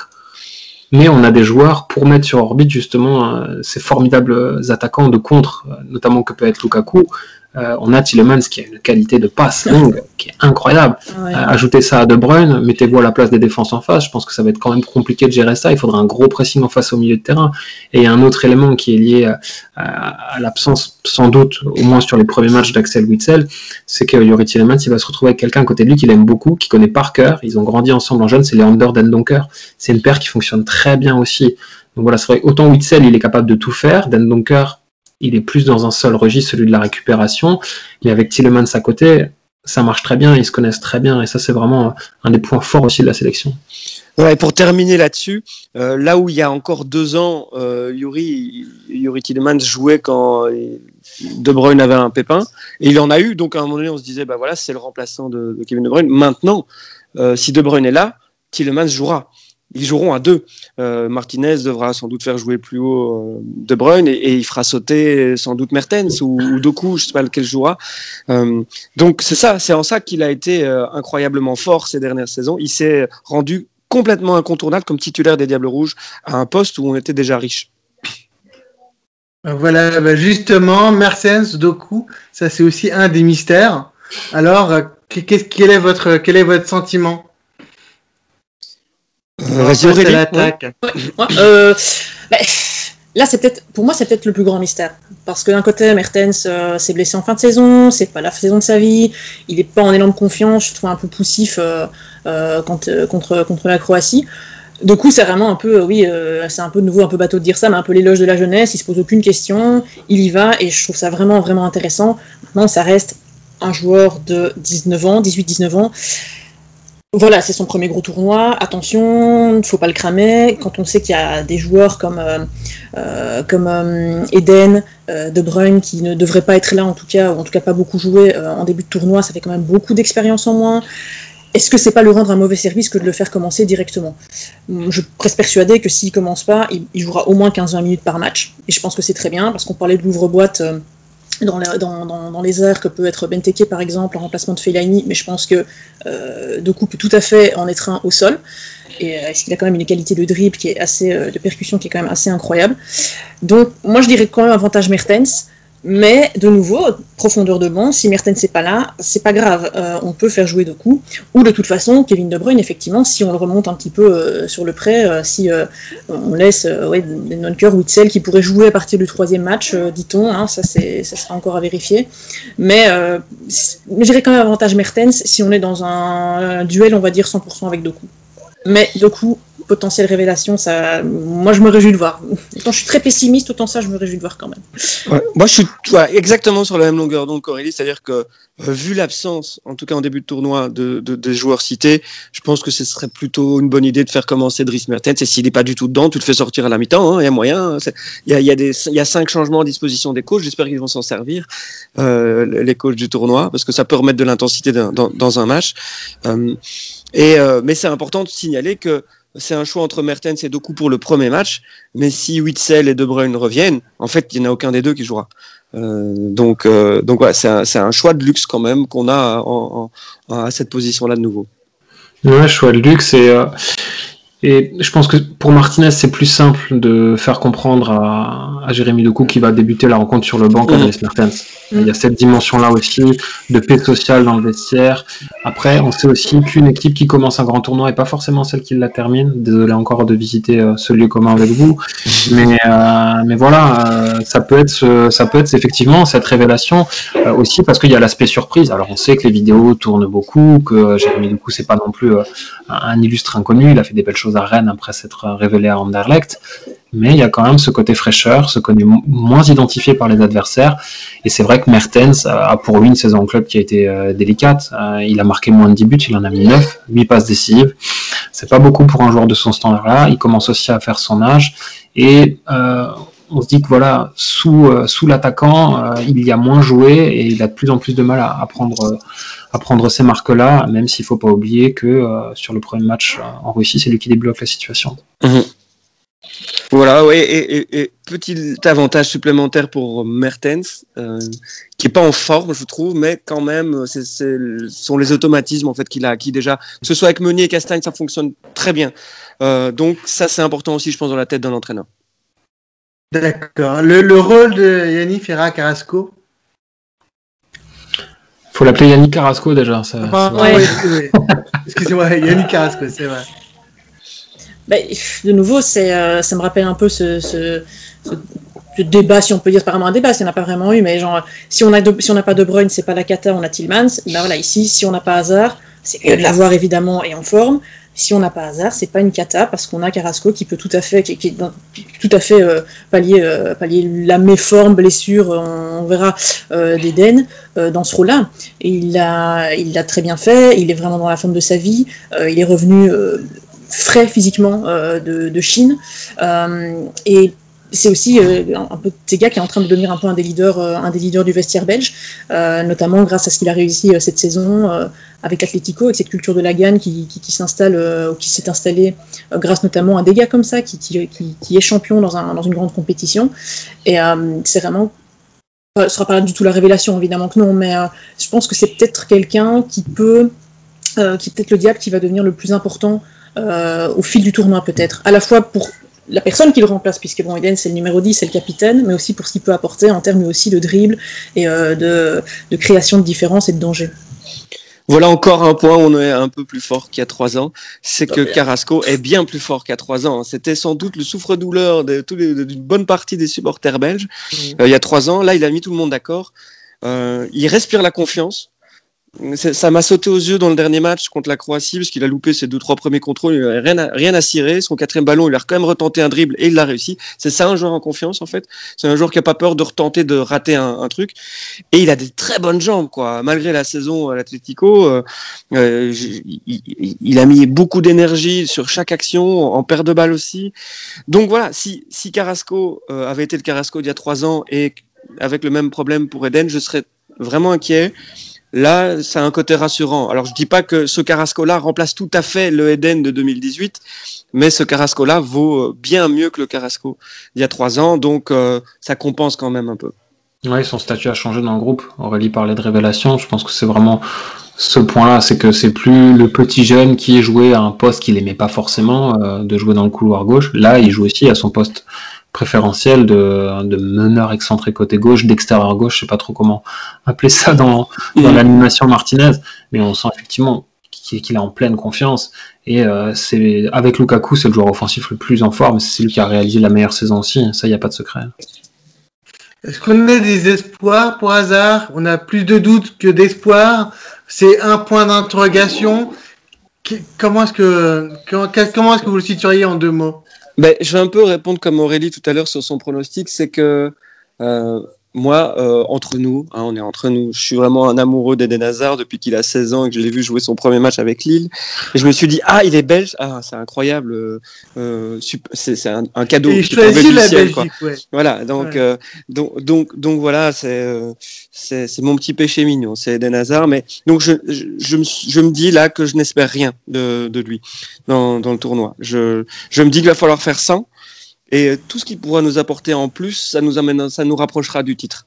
mais on a des joueurs pour mettre sur orbite justement euh, ces formidables attaquants de contre, euh, notamment que peut être Lukaku, Euh, on a Tillemans qui a une qualité de passe longue qui est incroyable. Ouais. Euh, ajoutez ça à De Bruyne, mettez-vous à la place des défenses en face. Je pense que ça va être quand même compliqué de gérer ça. Il faudra un gros pressing en face au milieu de terrain. Et il y a un autre élément qui est lié à, à- à l'absence, sans doute, au moins sur les premiers matchs d'Axel Witzel, c'est que Yuri Tillemans, il va se retrouver avec quelqu'un à côté de lui qu'il aime beaucoup, qu'il connaît par cœur. Ils ont grandi ensemble en jeune, c'est Leander Dendonker. C'est une paire qui fonctionne très bien aussi. Donc voilà, c'est vrai, autant Witzel, il est capable de tout faire. Dendonker, il est plus dans un seul registre, celui de la récupération. Mais avec Tillemans à côté, ça marche très bien, ils se connaissent très bien, et ça c'est vraiment un des points forts aussi de la sélection. Et pour terminer là-dessus, euh, là où il y a encore deux ans, euh, Yuri, Yuri Tillemans jouait quand euh, De Bruyne avait un pépin, et il en a eu, donc à un moment donné on se disait, bah voilà, c'est le remplaçant de, Kevin De Bruyne. Maintenant, euh, si De Bruyne est là, Tillemans jouera. Ils joueront à deux. Euh, Martinez devra sans doute faire jouer plus haut euh, De Bruyne et, il fera sauter sans doute Mertens ou, ou Doku, je sais pas lequel jouera. Euh, donc c'est ça, c'est en ça qu'il a été euh, incroyablement fort ces dernières saisons. Il s'est rendu complètement incontournable comme titulaire des Diables Rouges à un poste où on était déjà riche. Voilà, bah, justement, Mertens, Doku, ça c'est aussi un des mystères. Alors, euh, qu'est-ce- quel est votre, quel est votre sentiment? Vas-y Aurélie. l'attaque. Ouais, euh, bah, là, c'est peut-être, pour moi, c'est peut-être le plus grand mystère. Parce que d'un côté, Mertens euh, s'est blessé en fin de saison, c'est pas la saison de sa vie, il est pas en élan de confiance, je trouve un peu poussif euh, euh, quand, euh, contre, contre la Croatie. Du coup, c'est vraiment un peu, euh, oui, euh, c'est un peu de nouveau un peu bateau de dire ça, mais un peu l'éloge de la jeunesse, il se pose aucune question, il y va, et je trouve ça vraiment, vraiment intéressant. Maintenant, ça reste un joueur de 19 ans, 18-19 ans. Voilà, c'est son premier gros tournoi. Attention, il ne faut pas le cramer. Quand on sait qu'il y a des joueurs comme, euh, euh, euh, Eden, De Bruyne, qui ne devraient pas être là en tout cas, ou en tout cas pas beaucoup jouer euh, en début de tournoi, ça fait quand même beaucoup d'expérience en moins. Est-ce que c'est pas lui rendre un mauvais service que de le faire commencer directement? Je suis presque persuadé que s'il commence pas, il, il jouera au moins 15-20 minutes par match. Et je pense que c'est très bien, parce qu'on parlait de l'ouvre-boîte. Dans, les airs que peut être Benteke par exemple en remplacement de Fellaini, mais je pense que euh, Doku peut tout à fait en être un au sol. Et euh, qu'il a quand même une qualité de dribble qui est assez, euh, de percussion qui est quand même assez incroyable? Donc moi je dirais quand même avantage Mertens, mais de nouveau profondeur de banc. Si Mertens n'est pas là, c'est pas grave, euh, on peut faire jouer Doku. Ou de toute façon Kevin De Bruyne effectivement, si on le remonte un petit peu euh, sur le prêt, euh, si on laisse ouais, Nonker ou Witzel qui pourrait jouer à partir du troisième match, dit-on, hein, ça ça sera encore à vérifier. Mais je dirais quand même avantage Mertens si on est dans un, duel, on va dire 100% avec Doku. Mais Doku, potentielle révélation, ça, moi je me réjouis de voir. Autant je suis très pessimiste, autant ça je me réjouis de voir quand même. Moi, je suis exactement sur la même longueur d'onde qu'Aurélie, c'est-à-dire que euh, vu l'absence, en tout cas en début de tournoi, de, de- des joueurs cités, je pense que ce serait plutôt une bonne idée de faire commencer Dries Mertens. Et s'il n'est pas du tout dedans, tu le fais sortir à la mi-temps. hein, Il y a moyen. hein, Il y a, cinq changements à disposition des coachs. J'espère qu'ils vont s'en servir, euh, les coachs du tournoi, parce que ça peut remettre de l'intensité dans, un match. Euh, mais c'est important de signaler que c'est un choix entre Mertens et Doku pour le premier match. Mais si Witzel et De Bruyne reviennent, en fait, il n'y en a aucun des deux qui jouera. Euh, donc, euh, donc c'est un, choix de luxe quand même qu'on a à cette position-là de nouveau. Ouais, choix de luxe et, euh, et je pense que pour Martinez c'est plus simple de faire comprendre à, à Jérémy Doku qui va débuter la rencontre sur le banc Mhm. Dries Mertens. Il y a cette dimension-là aussi de paix sociale dans le vestiaire. Après, on sait aussi qu'une équipe qui commence un grand tournoi n'est pas forcément celle qui la termine. Désolé encore de visiter euh, ce lieu commun avec vous, mais euh, mais voilà, euh, ça peut être ce- ça peut être effectivement cette révélation aussi parce qu'il y a l'aspect surprise. Alors on sait que les vidéos tournent beaucoup, que Jérémy Doku c'est pas non plus un illustre inconnu. Il a fait des belles choses à Rennes après s'être révélé à Anderlecht. Mais il y a quand même ce côté fraîcheur, ce côté mo- moins identifié par les adversaires. Et c'est vrai que Mertens a pour lui une saison en club qui a été euh, délicate. Euh, il a marqué moins de 10 buts, il en a mis 9, 8 passes décisives. C'est pas beaucoup pour un joueur de son standard-là. Il commence aussi à faire son âge. Et euh, on se dit que voilà, sous, euh, sous l'attaquant, euh, il y a moins joué et il a de plus en plus de mal à, prendre, euh, à prendre ces marques-là, même s'il faut pas oublier que sur le premier match en Russie, c'est lui qui débloque la situation. Voilà, ouais, et, et- et petit avantage supplémentaire pour Mertens, qui est pas en forme, je trouve, mais quand même, ce sont les automatismes en fait qu'il a acquis déjà. Que ce soit avec Meunier et Castagne, ça fonctionne très bien. Donc ça, c'est important aussi, je pense, dans la tête d'un entraîneur. D'accord. Le, le rôle de Yannick Ferra Carrasco Faut l'appeler Yannick Carrasco déjà. Ça, Ah, Ouais. oui, oui. Excusez-moi, Yannick Carrasco, c'est vrai. Bah, de nouveau, c'est, euh, ça me rappelle un peu ce, ce, ce- ce débat, si on peut dire, c'est pas vraiment un débat, s'il n'y en a pas vraiment eu, mais genre, si on a de- si on n'a pas De Bruyne, c'est pas la cata, on a Tillmans. Bah voilà, ici, si on n'a pas Hazard, c'est mieux de l'avoir évidemment et en forme. Si on n'a pas Hazard, c'est pas une cata parce qu'on a Carrasco qui peut tout à fait, qui, qui tout à fait euh, pallier, euh, pallier la méforme, blessure, on, on verra euh, d'Eden euh, dans ce rôle-là. Il l'a, il l'a très bien fait. Il est vraiment dans la forme de sa vie. euh, il est revenu euh, frais physiquement euh, de, de Chine. Euh, et c'est aussi euh, un peu Tega qui est en train de devenir un peu un des leaders, euh, un des leaders du vestiaire belge, euh, notamment grâce à ce qu'il a réussi cette saison avec l'Atlético, avec cette culture de la gagne qui, qui, s'installe, ou qui s'est installée grâce notamment à des gars comme ça, qui, qui, est champion dans, un, dans une grande compétition. Et c'est vraiment ce sera pas du tout la révélation, évidemment que non, mais je pense que c'est peut-être quelqu'un qui peut, qui est peut-être le diable qui va devenir le plus important au fil du tournoi, peut-être. À la fois pour la personne qui le remplace, puisque bon, Eden c'est le numéro 10, c'est le capitaine, mais aussi pour ce qu'il peut apporter en termes aussi de dribble et euh, de, de création de différence et de danger. Voilà encore un point où on est un peu plus fort qu'il y a trois ans, c'est que Carrasco est bien plus fort qu'il y a trois ans. C'était sans doute le souffre-douleur d'une bonne partie des supporters belges euh, il y a trois ans. Là, il a mis tout le monde d'accord. Euh, il respire la confiance. Ça m'a sauté aux yeux dans le dernier match contre la Croatie parce qu'il a loupé ses deux trois premiers contrôles, il n'avait rien à, rien à cirer. Son quatrième ballon, il a quand même retenté un dribble et il l'a réussi. C'est ça un joueur en confiance en fait? C'est un joueur qui a pas peur de retenter, de rater un, un truc. Et il a des très bonnes jambes quoi. Malgré la saison à l'Atlético, euh, euh, il, il- il a mis beaucoup d'énergie sur chaque action, en perte de balle aussi. Donc voilà, si, si Carrasco euh, avait été le Carrasco d'il y a trois ans et avec le même problème pour Eden, je serais vraiment inquiet. Là, ça a un côté rassurant. Alors, je dis pas que ce Carrasco-là remplace tout à fait le Eden de 2018, mais ce Carrasco-là vaut euh, bien mieux que le Carrasco d'il y a trois ans, donc euh, ça compense quand même un peu. Ouais, son statut a changé dans le groupe. Aurélie parlait de révélation. Je pense que c'est vraiment ce point-là, c'est que c'est plus le petit jeune qui jouait à un poste qu'il aimait pas forcément, euh, de jouer dans le couloir gauche. Là, il joue aussi à son poste préférentiel de, de meneur excentré côté gauche, d'extérieur gauche, je sais pas trop comment appeler ça dans, dans l'animation Martinez, mais on sent effectivement qu'il est en pleine confiance. Et euh, c'est avec Lukaku, c'est le joueur offensif le plus en forme. C'est lui qui a réalisé la meilleure saison aussi. Ça, il n'y a pas de secret. Est-ce qu'on a des espoirs pour hasard? On a plus de doutes que d'espoirs. C'est un point d'interrogation. Comment est-ce que comment est-ce que vous le situeriez en deux mots? Ben, je vais un peu répondre comme Aurélie tout à l'heure sur son pronostic, c'est que euh, moi, euh, entre nous, hein, on est entre nous, je suis vraiment un amoureux d'Eden Hazard depuis qu'il a 16 ans et que je l'ai vu jouer son premier match avec Lille. Et je me suis dit, ah, il est belge, ah, c'est incroyable, euh, euh, c'est un, un cadeau Et qui du la ciel, quoi. Belgique, ouais. Voilà, donc, Ouais. euh, donc, donc, donc voilà, c'est euh, c'est c'est mon petit péché mignon, c'est Eden Hazard. Mais donc je, je, je, me, je me dis là que je n'espère rien de, de lui dans, dans le tournoi. Je, je me dis qu'il va falloir faire 100 et euh, tout ce qu'il pourra nous apporter en plus, ça nous amène, ça nous rapprochera du titre.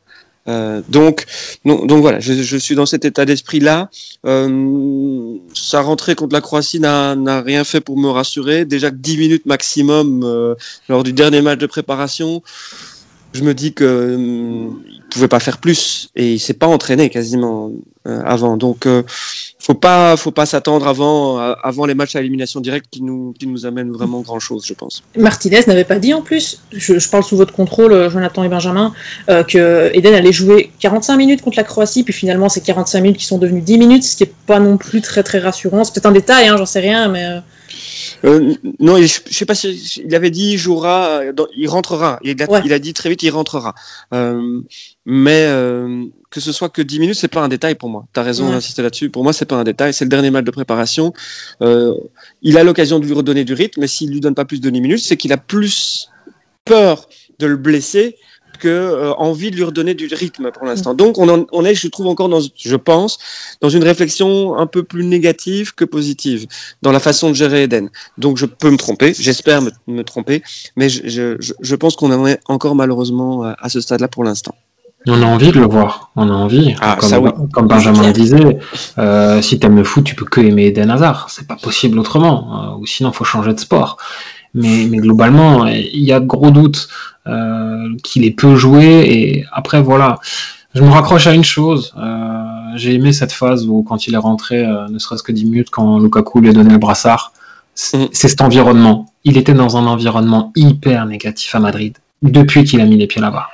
Euh, donc, donc, voilà, je, suis dans cet état d'esprit-là. Euh, sa rentrée contre la Croatie n'a rien fait pour me rassurer. Déjà que 10 minutes maximum euh, lors du dernier match de préparation, je me dis que il pouvait pas faire plus et il s'est pas entraîné quasiment euh, avant. Donc, euh, faut pas, faut pas s'attendre avant, euh, avant les matchs à élimination directe qui nous, qui nous amènent vraiment grand chose, je pense. Martinez n'avait pas dit en plus, je, parle sous votre contrôle, euh, Jonathan et Benjamin, que Eden allait jouer 45 minutes contre la Croatie, puis finalement c'est 45 minutes qui sont devenues 10 minutes, ce qui est pas non plus très très rassurant. C'est peut-être un détail, hein, j'en sais rien, mais euh, non, je, je sais pas si il avait dit il jouera, euh, dans- il rentrera. Il a, Ouais. il a dit très vite il rentrera. Euh, mais euh, que ce soit que 10 minutes, c'est pas un détail pour moi. T'as raison Ouais. d'insister là-dessus. Pour moi, c'est pas un détail. C'est le dernier match de préparation. Il a l'occasion de lui redonner du rythme, mais s'il lui donne pas plus de 10 minutes, c'est qu'il a plus peur de le blesser que euh, envie de lui redonner du rythme pour l'instant. Donc on, en- on est, je trouve encore dans, je pense, dans une réflexion un peu plus négative que positive dans la façon de gérer Eden. Donc je peux me tromper, j'espère me, me tromper, mais je, je, je- je pense qu'on en est encore malheureusement à, à ce stade-là pour l'instant. On a envie de le voir, on a envie. Ah, comme, ça oui. comme Benjamin le disait, euh, si t'aimes le foot, tu peux que aimer Eden Hazard. C'est pas possible autrement. euh, ou sinon, faut changer de sport. Mais, mais globalement, il y a de gros doutes euh, qu'il ait peu joué. Et après, voilà, je me raccroche à une chose. Euh, j'ai aimé cette phase où quand il est rentré, ne serait-ce que 10 minutes, quand Lukaku lui a donné le brassard, mm. c'est cet environnement. Il était dans un environnement hyper négatif à Madrid depuis qu'il a mis les pieds là-bas.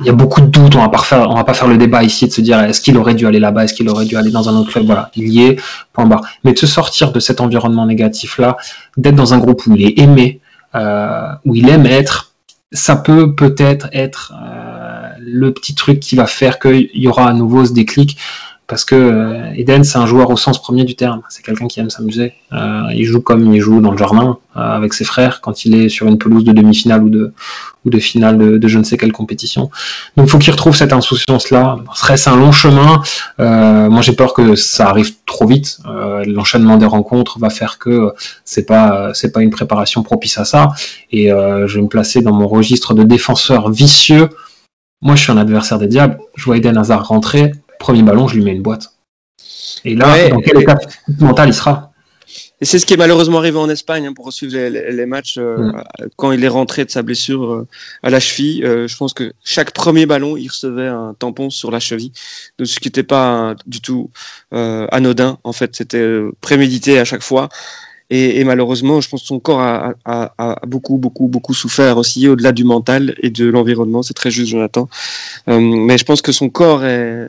Il y a beaucoup de doutes, on va pas faire, on va pas faire le débat ici de se dire est-ce qu'il aurait dû aller là-bas, est-ce qu'il aurait dû aller dans un autre club, voilà, il y est, point barre. Mais de se sortir de cet environnement négatif-là, d'être dans un groupe où il est aimé, où il aime être, ça peut peut-être être, euh, le petit truc qui va faire qu'il y aura à nouveau ce déclic. Parce que euh, Eden, c'est un joueur au sens premier du terme. C'est quelqu'un qui aime s'amuser. Euh, il joue comme il joue dans le jardin avec ses frères quand il est sur une pelouse de demi-finale ou de, ou de finale de, je ne sais quelle compétition. Donc il faut qu'il retrouve cette insouciance-là. Serait-ce un long chemin Moi j'ai peur que ça arrive trop vite. L'enchaînement des rencontres va faire que c'est pas c'est pas une préparation propice à ça. Et je vais me placer dans mon registre de défenseur vicieux. Moi je suis un adversaire des diables. Je vois Eden Hazard rentrer premier ballon, je lui mets une boîte. Et là, dans quel état mental il sera et c'est ce qui est malheureusement arrivé en Espagne hein, pour suivre les, matchs euh, quand il est rentré de sa blessure euh, à la cheville. Euh, je pense que chaque premier ballon, il recevait un tampon sur la cheville, de ce qui n'était pas du tout anodin. En fait, c'était prémédité à chaque fois. Et, et, malheureusement, je pense que son corps a, a, a, beaucoup, beaucoup, beaucoup souffert aussi, au-delà du mental et de l'environnement. C'est très juste, Jonathan. Euh, mais je pense que son corps est,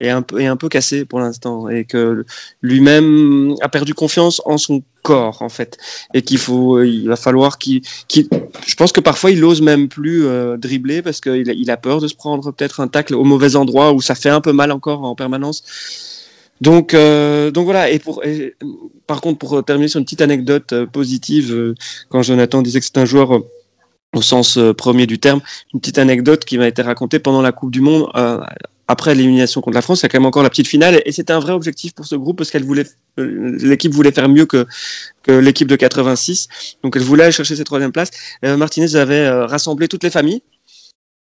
est, un, peu, est un peu cassé pour l'instant et que lui-même a perdu confiance en son corps, en fait. Et qu'il faut, il va falloir qu'il. je pense que parfois, il ose même plus euh, dribbler parce qu'il il a peur de se prendre peut-être un tacle au mauvais endroit où ça fait un peu mal encore en permanence. Donc, euh, donc voilà. Et pour, par contre, pour terminer sur une petite anecdote euh, positive, euh, quand Jonathan disait que c'est un joueur au sens premier du terme, une petite anecdote qui m'a été racontée pendant la Coupe du Monde. après l'élimination contre la France, il y a quand même encore la petite finale, et c'était un vrai objectif pour ce groupe parce qu'elle voulait, l'équipe voulait faire mieux que, que l'équipe de 86, donc elle voulait aller chercher cette troisième place. Martinez avait rassemblé toutes les familles,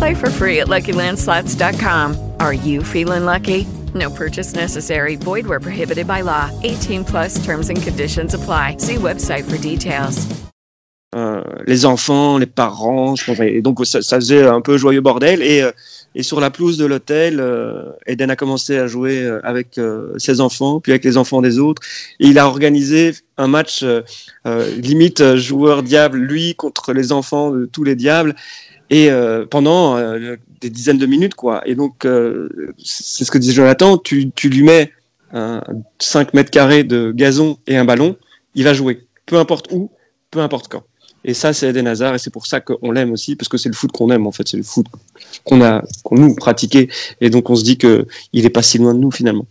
Play for free at LuckyLandSlots.com. Are you feeling lucky? No purchase necessary. Void where prohibited by law. 18 plus terms and conditions apply. See website for details. Euh, les enfants, les parents, je pense, et donc ça, ça, faisait un peu joyeux bordel. Et, euh, et sur la pelouse de l'hôtel, euh, Eden a commencé à jouer euh, avec euh, ses enfants, puis avec les enfants des autres. Et il a organisé un match limite joueur diable, lui contre les enfants de tous les diables et euh, pendant euh, des dizaines de minutes quoi. Et donc euh, c'est ce que disait Jonathan tu, tu lui mets un 5 mètres carrés de gazon et un ballon il va jouer. Peu importe où peu importe quand. Et ça c'est Eden Hazard et c'est pour ça qu'on l'aime aussi parce que c'est le foot qu'on aime en fait. C'est le foot qu'on a qu'on nous pratiqué et donc on se dit que il est pas si loin de nous finalement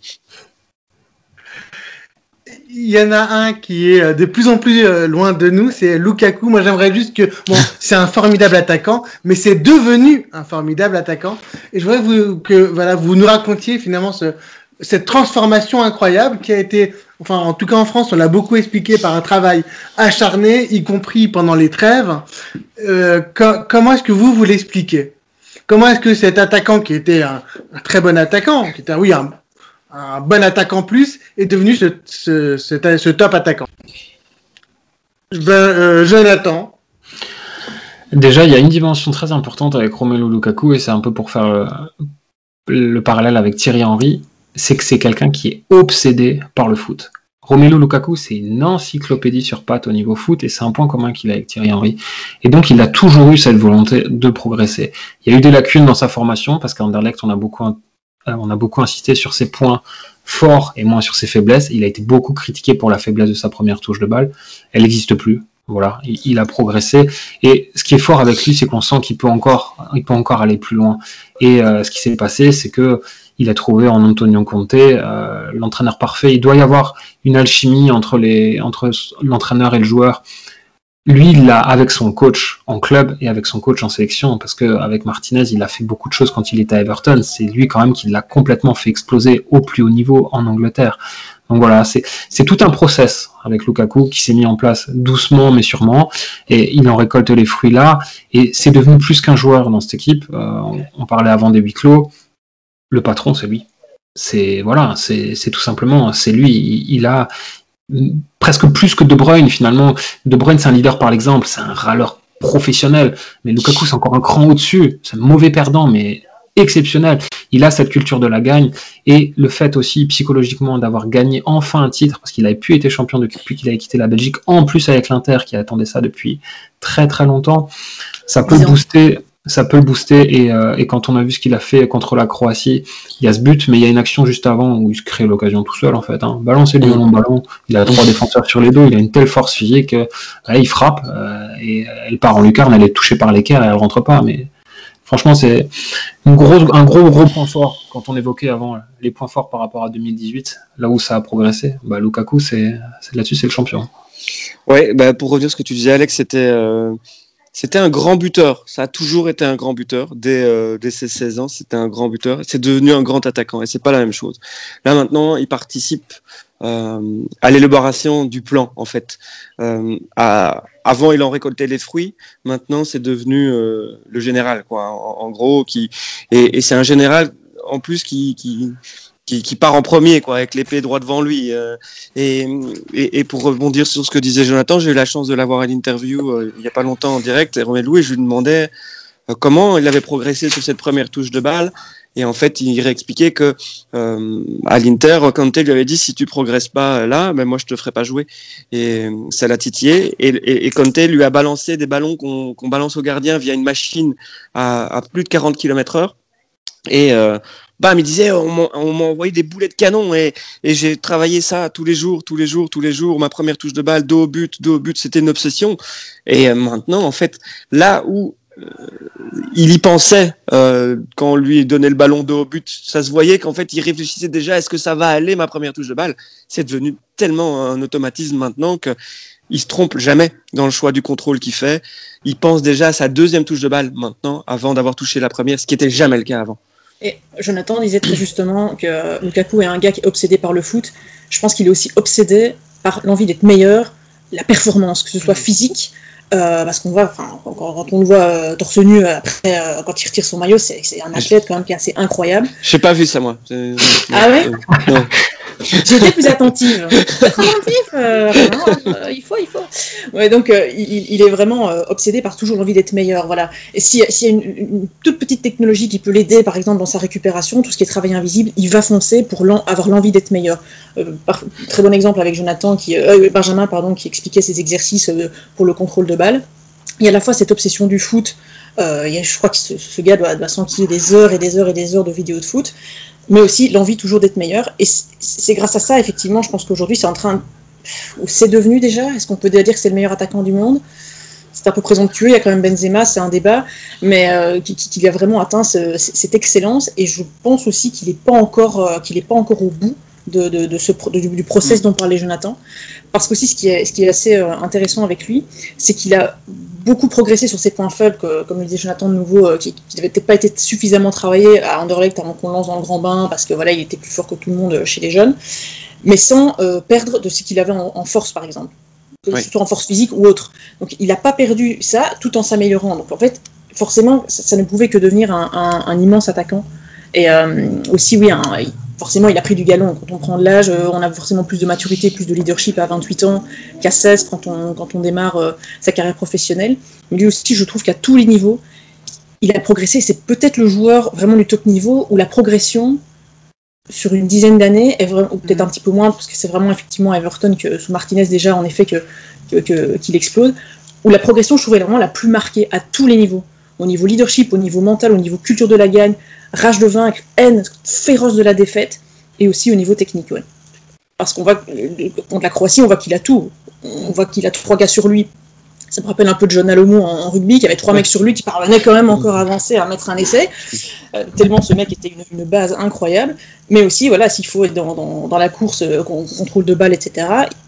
il y en a un qui est euh, de plus en plus euh, loin de nous, c'est Lukaku. Moi, j'aimerais juste que, bon, c'est un formidable attaquant, mais c'est devenu un formidable attaquant. Et je voudrais vous, que, voilà, vous nous racontiez finalement ce, cette transformation incroyable qui a été, enfin, en tout cas en France, on l'a beaucoup expliqué par un travail acharné, y compris pendant les trêves. Euh, comment est-ce que vous vous l'expliquez? Comment est-ce que cet attaquant qui était un, un, très bon attaquant, qui était, oui, un, un bon attaquant plus est devenu ce, ce, top attaquant. Ben, euh, Jonathan. Déjà, il y a une dimension très importante avec Romelu Lukaku, et c'est un peu pour faire le, le parallèle avec Thierry Henry, c'est que c'est quelqu'un qui est obsédé par le foot. Romelu Lukaku, c'est une encyclopédie sur pattes au niveau foot, et c'est un point commun qu'il a avec Thierry Henry. Et donc, il a toujours eu cette volonté de progresser. Il y a eu des lacunes dans sa formation, parce qu'à Anderlecht, on a beaucoup euh, on a beaucoup insisté sur ses points forts et moins sur ses faiblesses. Il a été beaucoup critiqué pour la faiblesse de sa première touche de balle. Elle n'existe plus. Voilà, il, a progressé. Et ce qui est fort avec lui, c'est qu'on sent qu'il peut encore, aller plus loin. Et euh, ce qui s'est passé, c'est que il a trouvé en Antonio Conte euh, l'entraîneur parfait. Il doit y avoir une alchimie entre l'entraîneur et le joueur. Lui, il l'a avec son coach en club et avec son coach en sélection, parce que avec Martinez, il a fait beaucoup de choses quand il était à Everton. C'est lui quand même qui l'a complètement fait exploser au plus haut niveau en Angleterre. Donc voilà, c'est tout un process avec Lukaku qui s'est mis en place doucement mais sûrement, et il en récolte les fruits là, et c'est devenu plus qu'un joueur dans cette équipe. Euh, on, parlait avant des huis clos, le patron c'est lui. C'est voilà, c'est tout simplement, c'est lui. Il, a presque plus que De Bruyne finalement. De Bruyne c'est un leader par l'exemple, c'est un râleur professionnel, mais Lukaku c'est encore un cran au-dessus, c'est un mauvais perdant, mais exceptionnel. Il a cette culture de la gagne et le fait aussi psychologiquement d'avoir gagné enfin un titre parce qu'il avait pu être champion depuis qu'il avait quitté la Belgique, en plus avec l'Inter qui attendait ça depuis très très longtemps, ça peut booster. Ça peut le booster euh, et, quand on a vu ce qu'il a fait contre la Croatie, il y a ce but, mais il y a une action juste avant où il se crée l'occasion tout seul en fait. Hein. Ballon, c'est lui, long ballon. Il a trois défenseurs sur les dos, il a une telle force physique, euh, il frappe euh, et elle part en lucarne, elle est touchée par l'équerre et elle rentre pas. Mais Franchement, c'est un gros, gros, point fort quand on évoquait avant les points forts par rapport à 2018, là où ça a progressé. Bah, Lukaku, c'est là-dessus, c'est le champion. Ouais, bah, pour revenir à ce que tu disais, Alex, c'était euh, c'était un grand buteur. Ça a toujours été un grand buteur. Dès, euh, dès ses 16 ans, c'était un grand buteur. C'est devenu un grand attaquant et c'est pas la même chose. Là, maintenant, il participe euh, à l'élaboration du plan, en fait. Euh, à, avant, il en récoltait les fruits. Maintenant, c'est devenu euh, le général, quoi. En, gros, qui et, et c'est un général en plus qui, qui qui, part en premier, quoi, avec l'épée droit devant lui. Euh, et, pour rebondir sur ce que disait Jonathan, j'ai eu la chance de l'avoir à l'interview euh, il n'y a pas longtemps en direct, et Romelu, et je lui demandais comment il avait progressé sur cette première touche de balle. Et en fait, il réexpliquait que euh, à l'Inter, Conte lui avait dit si tu progresses pas là, ben moi je te ferai pas jouer. Et ça l'a titillé. Et, et, et, Conte lui a balancé des ballons qu'on balance au gardien via une machine à plus de 40 km/h. Et euh, bam, il disait on m'a envoyé des boulets de canon et, et j'ai travaillé ça tous les jours, tous les jours, tous les jours. Ma première touche de balle, dos au but, dos au but, c'était une obsession. Et euh, maintenant, en fait, là où il y pensait euh, quand on lui donnait le ballon de haut but. Ça se voyait qu'en fait, il réfléchissait déjà est-ce que ça va aller ma première touche de balle C'est devenu tellement un automatisme maintenant que il se trompe jamais dans le choix du contrôle qu'il fait. Il pense déjà à sa deuxième touche de balle maintenant, avant d'avoir touché la première, ce qui était jamais le cas avant. Et Jonathan disait très justement que Lukaku est un gars qui est obsédé par le foot. Je pense qu'il est aussi obsédé par l'envie d'être meilleur, la performance, que ce soit physique, euh, parce qu'on voit, quand, quand, on le voit euh, torse nu après, euh, quand il retire son maillot, c'est un athlète quand même qui est assez incroyable. J'ai pas vu ça moi. Ah ouais? J'étais plus attentive. attentive, euh, euh, il faut, il faut. Ouais, donc euh, il, il, est vraiment obsédé par toujours l'envie d'être meilleur. Voilà. Et s'il y a une, une, toute petite technologie qui peut l'aider, par exemple dans sa récupération, tout ce qui est travail invisible, il va foncer pour avoir l'envie d'être meilleur. Par, très bon exemple avec Jonathan, qui, Benjamin, pardon, qui expliquait ses exercices pour le contrôle de balle. Il y a à la fois cette obsession du foot. A, je crois que ce, gars doit, doit s'enquiller des heures et des heures et des heures de vidéos de foot mais aussi l'envie toujours d'être meilleur. Et c'est grâce à ça, effectivement, je pense qu'aujourd'hui, c'est en train. C'est devenu déjà Est-ce qu'on peut dire que c'est le meilleur attaquant du monde? C'est un peu présomptueux, il y a quand même Benzema, c'est un débat, mais euh, qu'il a vraiment atteint ce, cette excellence. Et je pense aussi qu'il n'est pas, encore, euh, est pas encore au bout de, de, de ce, du process mm. dont parlait Jonathan. Parce ce, qui est, ce qui est assez euh, intéressant avec lui, c'est qu'il a beaucoup progressé sur ses points faibles, que, comme le disait Jonathan de nouveau, euh, qui n'avait peut-être pas été suffisamment travaillé à Anderlecht avant qu'on lance dans le grand bain, parce que voilà, il était plus fort que tout le monde euh, chez les jeunes, mais sans euh, perdre de ce qu'il avait en, en, force, par exemple, oui. surtout en force physique ou autre. Donc il n'a pas perdu ça tout en s'améliorant. Donc en fait, forcément, ça, ça, ne pouvait que devenir un, un, un immense attaquant. Et euh, aussi, oui, un, forcément, il a pris du galon. Quand on prend de l'âge, euh, on a forcément plus de maturité, plus de leadership à 28 ans qu'à 16 quand on, quand on démarre euh, sa carrière professionnelle. Mais lui aussi, je trouve qu'à tous les niveaux, il a progressé. C'est peut-être le joueur vraiment du top niveau où la progression sur une dizaine d'années, ou peut-être un petit peu moins, parce que c'est vraiment effectivement Everton que sous Martinez déjà, en effet, que, qu'il que, qu explose, où la progression, je trouvais vraiment la plus marquée à tous les niveaux. Au niveau leadership, au niveau mental, au niveau culture de la gagne, rage de vaincre, haine féroce de la défaite, et aussi au niveau technique. Parce qu'on voit contre la Croatie, on voit qu'il a tout. On voit qu'il a trois gars sur lui Ça me rappelle un peu de John Alomo en, rugby, qui avait trois mecs sur lui, qui parvenait quand même encore à avancer, à mettre un essai. Euh, tellement ce mec était une, base incroyable. Mais aussi, voilà, s'il faut être dans, dans, la course, euh, contrôle de balle, etc.,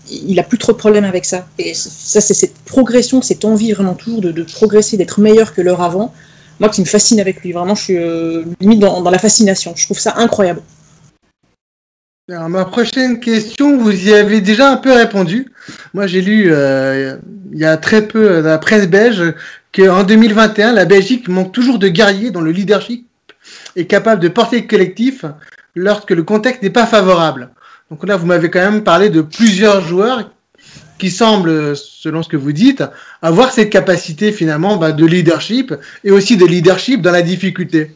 il a plus trop de problèmes avec ça. Et ça, c'est cette progression, cette envie vraiment toujours de, de progresser, d'être meilleur que l'heure avant. Moi, qui me fascine avec lui. Vraiment, je suis euh, limite dans, la fascination. Je trouve ça incroyable. Alors, ma prochaine question, vous y avez déjà un peu répondu. Moi, j'ai lu euh, il y a très peu dans la presse belge qu'en 2021, la Belgique manque toujours de guerriers dont le leadership est capable de porter le collectif lorsque le contexte n'est pas favorable. Donc là, vous m'avez quand même parlé de plusieurs joueurs qui semblent, selon ce que vous dites, avoir cette capacité finalement bah, de leadership et aussi de leadership dans la difficulté.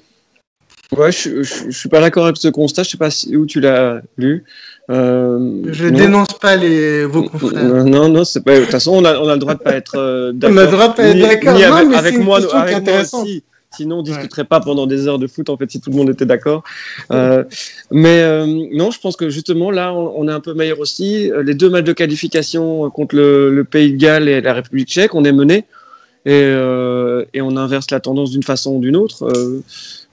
Ouais, je, je, suis pas d'accord avec ce constat. Je sais pas où tu l'as lu. Euh, je ne dénonce pas les, vos confrères. Non, non, c'est pas. De toute façon, on a, on a le droit de pas être d'accord. On a le droit de pas être d'accord. Avec, avec moi, avec moi aussi. Sinon, on discuterait pas pendant des heures de foot, en fait, si tout le monde était d'accord. Euh, mais euh, non, je pense que justement, là, on, est un peu meilleur aussi. Les deux matchs de qualification contre le, le Pays de Galles et la République tchèque, on est mené. Et, euh, et on inverse la tendance d'une façon ou d'une autre. Euh,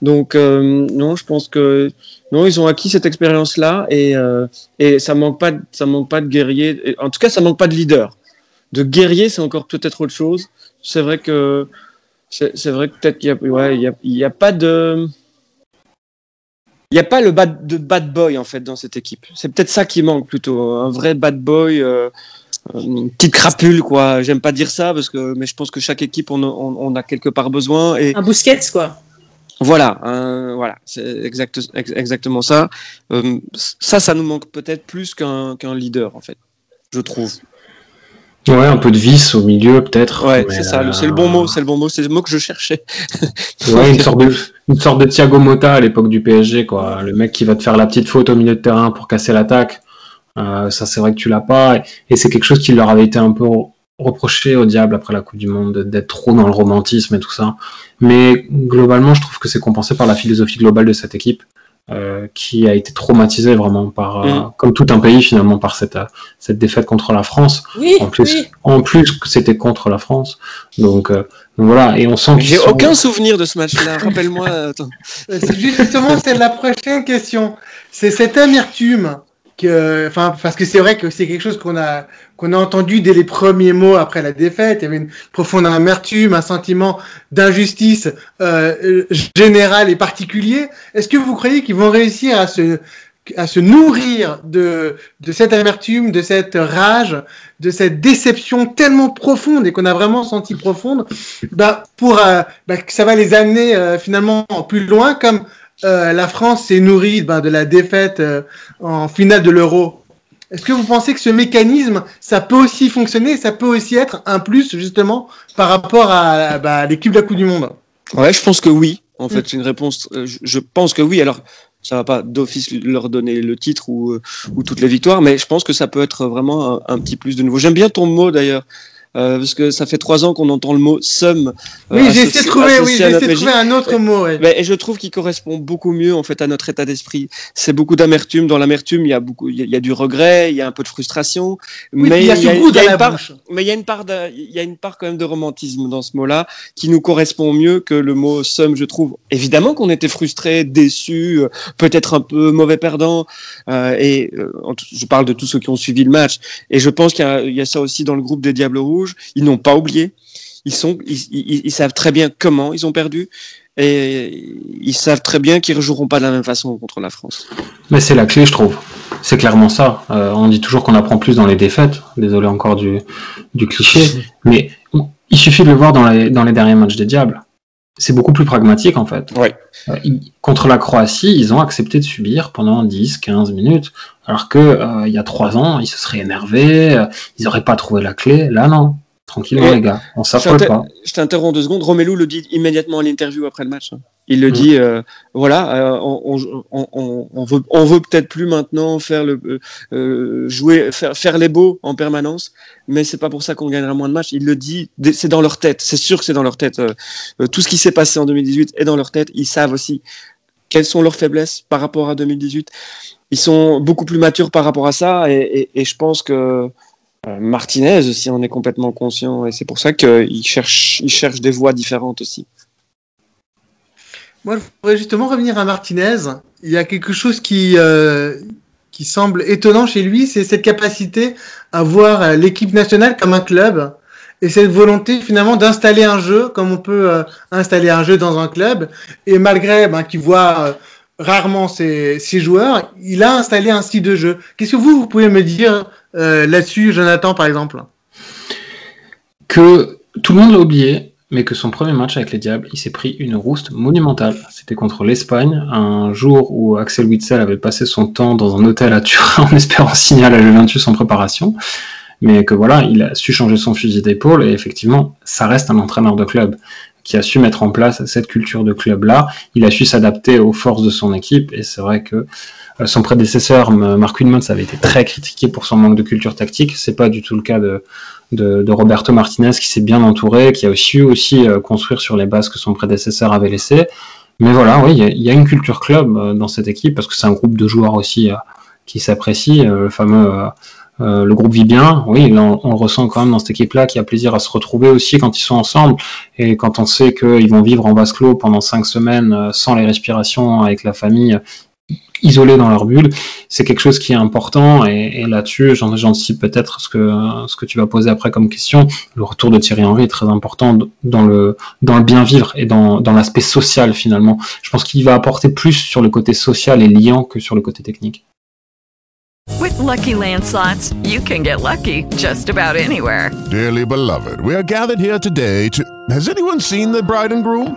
donc euh, non, je pense que non, ils ont acquis cette expérience-là et, euh, et ça manque pas, ça manque pas de guerriers. En tout cas, ça manque pas de leader. De guerrier, c'est encore peut-être autre chose. C'est vrai que c'est vrai que peut-être qu'il y a, ouais, il y a, il y a pas de il n'y a pas le bad, de bad boy en fait dans cette équipe. C'est peut-être ça qui manque plutôt, un vrai bad boy, euh, une petite crapule quoi. J'aime pas dire ça parce que, mais je pense que chaque équipe on, on, on a quelque part besoin et un bousquet quoi. Voilà, voilà, c'est exact, exactement ça. Euh, ça, ça nous manque peut-être plus qu'un qu'un leader, en fait, je trouve. Ouais, un peu de vis au milieu, peut-être. Ouais, c'est ça, c'est le bon mot, c'est le bon mot, c'est le mot que je cherchais. ouais, une sorte de, une sorte de Thiago Motta à l'époque du PSG, quoi. Le mec qui va te faire la petite faute au milieu de terrain pour casser l'attaque. Euh, ça, c'est vrai que tu l'as pas. Et, et c'est quelque chose qui leur avait été un peu reproché au diable après la Coupe du Monde d'être trop dans le romantisme et tout ça. Mais globalement, je trouve que c'est compensé par la philosophie globale de cette équipe. Euh, qui a été traumatisée vraiment par, euh, Mm. comme tout un pays finalement, par cette, euh, cette défaite contre la France. Oui, en plus, oui. en plus que c'était contre la France. Donc, euh, donc voilà, et on sent qu'ils J'ai sont- aucun souvenir de ce match-là. Rappelle-moi. Euh, C'est justement c'est la prochaine question. C'est cette amertume parce que c'est vrai que c'est quelque chose qu'on a qu'on a entendu dès les premiers mots après la défaite. Il y avait une profonde amertume, un sentiment d'injustice euh, euh, général et particulier. Est-ce que vous croyez qu'ils vont réussir à se à se nourrir de, de cette amertume, de cette rage, de cette déception tellement profonde et qu'on a vraiment senti profonde, bah, pour euh, bah, que ça va les amener euh, finalement plus loin, comme euh, la France s'est nourrie bah, de la défaite euh, en finale de l'Euro. Est-ce que vous pensez que ce mécanisme, ça peut aussi fonctionner, ça peut aussi être un plus justement par rapport à bah, l'équipe de la Coupe du Monde? Ouais, je pense que oui. En Mm. fait, c'est une réponse. euh, Je, pense que oui. Alors, ça va pas d'office leur donner le titre ou, ou toutes les victoires, mais je pense que ça peut être vraiment un, un petit plus de nouveau. J'aime bien ton mot d'ailleurs. Euh, parce que ça fait trois ans qu'on entend le mot somme. euh, Oui, j'ai essayé de trouver, oui, j'ai essayé de trouver un autre mot. ouais. Mais- et je trouve qu'il correspond beaucoup mieux en fait à notre état d'esprit. C'est beaucoup d'amertume. Dans l'amertume, il y a beaucoup, il y a, y a du regret, il y a un peu de frustration, Oui, mais il y a goût il y a une part, mais il y a une part, il y a une part quand même de romantisme dans ce mot-là qui nous correspond mieux que le mot somme, je trouve. Évidemment qu'on était frustrés, déçus, euh, peut-être un peu mauvais perdants. euh, et euh, je parle de tous ceux qui ont suivi le match. Et je pense qu'il y, a- il y a ça aussi dans le groupe des Diables Rouges. Ils n'ont pas oublié. Ils sont, ils, ils- ils savent très bien comment ils ont perdu. Et ils savent très bien qu'ils ne rejoueront pas de la même façon contre la France. Mais c'est la clé, je trouve. C'est clairement ça. Euh, on dit toujours qu'on apprend plus dans les défaites. Désolé encore du, du cliché. Mais il suffit de le voir dans les, dans les derniers matchs des Diables. C'est beaucoup plus pragmatique, en fait. Ouais. Euh, ils- contre la Croatie, ils ont accepté de subir pendant 10, 15 minutes. Alors que, euh, il y a trois ans, ils se seraient énervés, euh, ils n'auraient pas trouvé la clé. Là, non. Tranquillement, les gars. On t'inter- pas. Je t'interromps deux secondes. Romelu le dit immédiatement à l'interview après le match. hein. Il le Mm. dit, euh, voilà, euh, on, on, on, on veut, on veut peut-être plus maintenant faire le euh, jouer, faire, faire les beaux en permanence, mais c'est pas pour ça qu'on gagnera moins de matchs. Il le dit, c'est dans leur tête. C'est sûr que c'est dans leur tête. Tout ce qui s'est passé en 2018 est dans leur tête. Ils savent aussi quelles sont leurs faiblesses par rapport à 2018. Ils sont beaucoup plus matures par rapport à ça, et, et, et je pense que Martinez aussi on est complètement conscient et c'est pour ça qu'il cherche, il cherche des voies différentes aussi. Moi, je voudrais justement revenir à Martinez. Il y a quelque chose qui, euh, qui semble étonnant chez lui, c'est cette capacité à voir euh, l'équipe nationale comme un club et cette volonté finalement d'installer un jeu comme on peut euh, installer un jeu dans un club. Et malgré ben, qu'il voit euh, rarement ses, ses, joueurs, il a installé un style de jeu. Qu'est-ce que vous, vous pouvez me dire là-dessus, Jonathan, par exemple? Que tout le monde l'a oublié, mais que son premier match avec les Diables, il s'est pris une rouste monumentale. C'était contre l'Espagne, un jour où Axel Witzel avait passé son temps dans un hôtel à Turin en espérant signer à la Juventus en préparation, mais que voilà, il a su changer son fusil d'épaule et effectivement, ça reste un entraîneur de club qui a su mettre en place cette culture de club-là. Il a su s'adapter aux forces de son équipe et c'est vrai que euh, son prédécesseur, Mark Widmans, avait été très critiqué pour son manque de culture tactique. C'est pas du tout le cas de, de, Roberto Martinez qui s'est bien entouré, qui a su aussi euh, construire sur les bases que son prédécesseur avait laissées. Mais voilà, oui, il y, a une culture club euh, dans cette équipe parce que c'est un groupe de joueurs aussi qui s'apprécie. Le fameux le groupe vit bien, oui, on, ressent quand même dans cette équipe-là, qui a plaisir à se retrouver aussi quand ils sont ensemble. Et quand on sait qu'ils vont vivre en vase clos pendant cinq semaines sans les respirations avec la famille, isolés dans leur bulle, c'est quelque chose qui est important. Et, là-dessus, j'anticipe peut-être ce que, ce que tu vas poser après comme question. Le retour de Thierry Henry est très important dans le, dans le bien vivre et dans, dans l'aspect social finalement. Je pense qu'il va apporter plus sur le côté social et liant que sur le côté technique. With lucky landslots, you can get lucky just about anywhere. Dearly beloved, we are gathered here today to. Has anyone seen the bride and groom?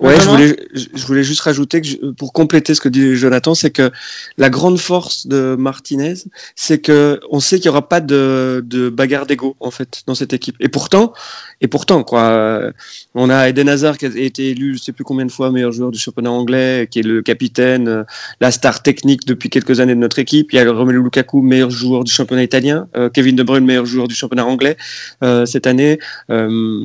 Ouais, je voulais, je voulais juste rajouter que je, pour compléter ce que dit Jonathan, c'est que la grande force de Martinez, c'est que on sait qu'il y aura pas de, de bagarre d'ego en fait dans cette équipe. Et pourtant, et pourtant quoi, on a Eden Hazard qui a été élu, je sais plus combien de fois meilleur joueur du championnat anglais, qui est le capitaine, la star technique depuis quelques années de notre équipe. Il y a Romelu Lukaku, meilleur joueur du championnat italien, euh, Kevin De Bruyne, meilleur joueur du championnat anglais euh, cette année. Euh,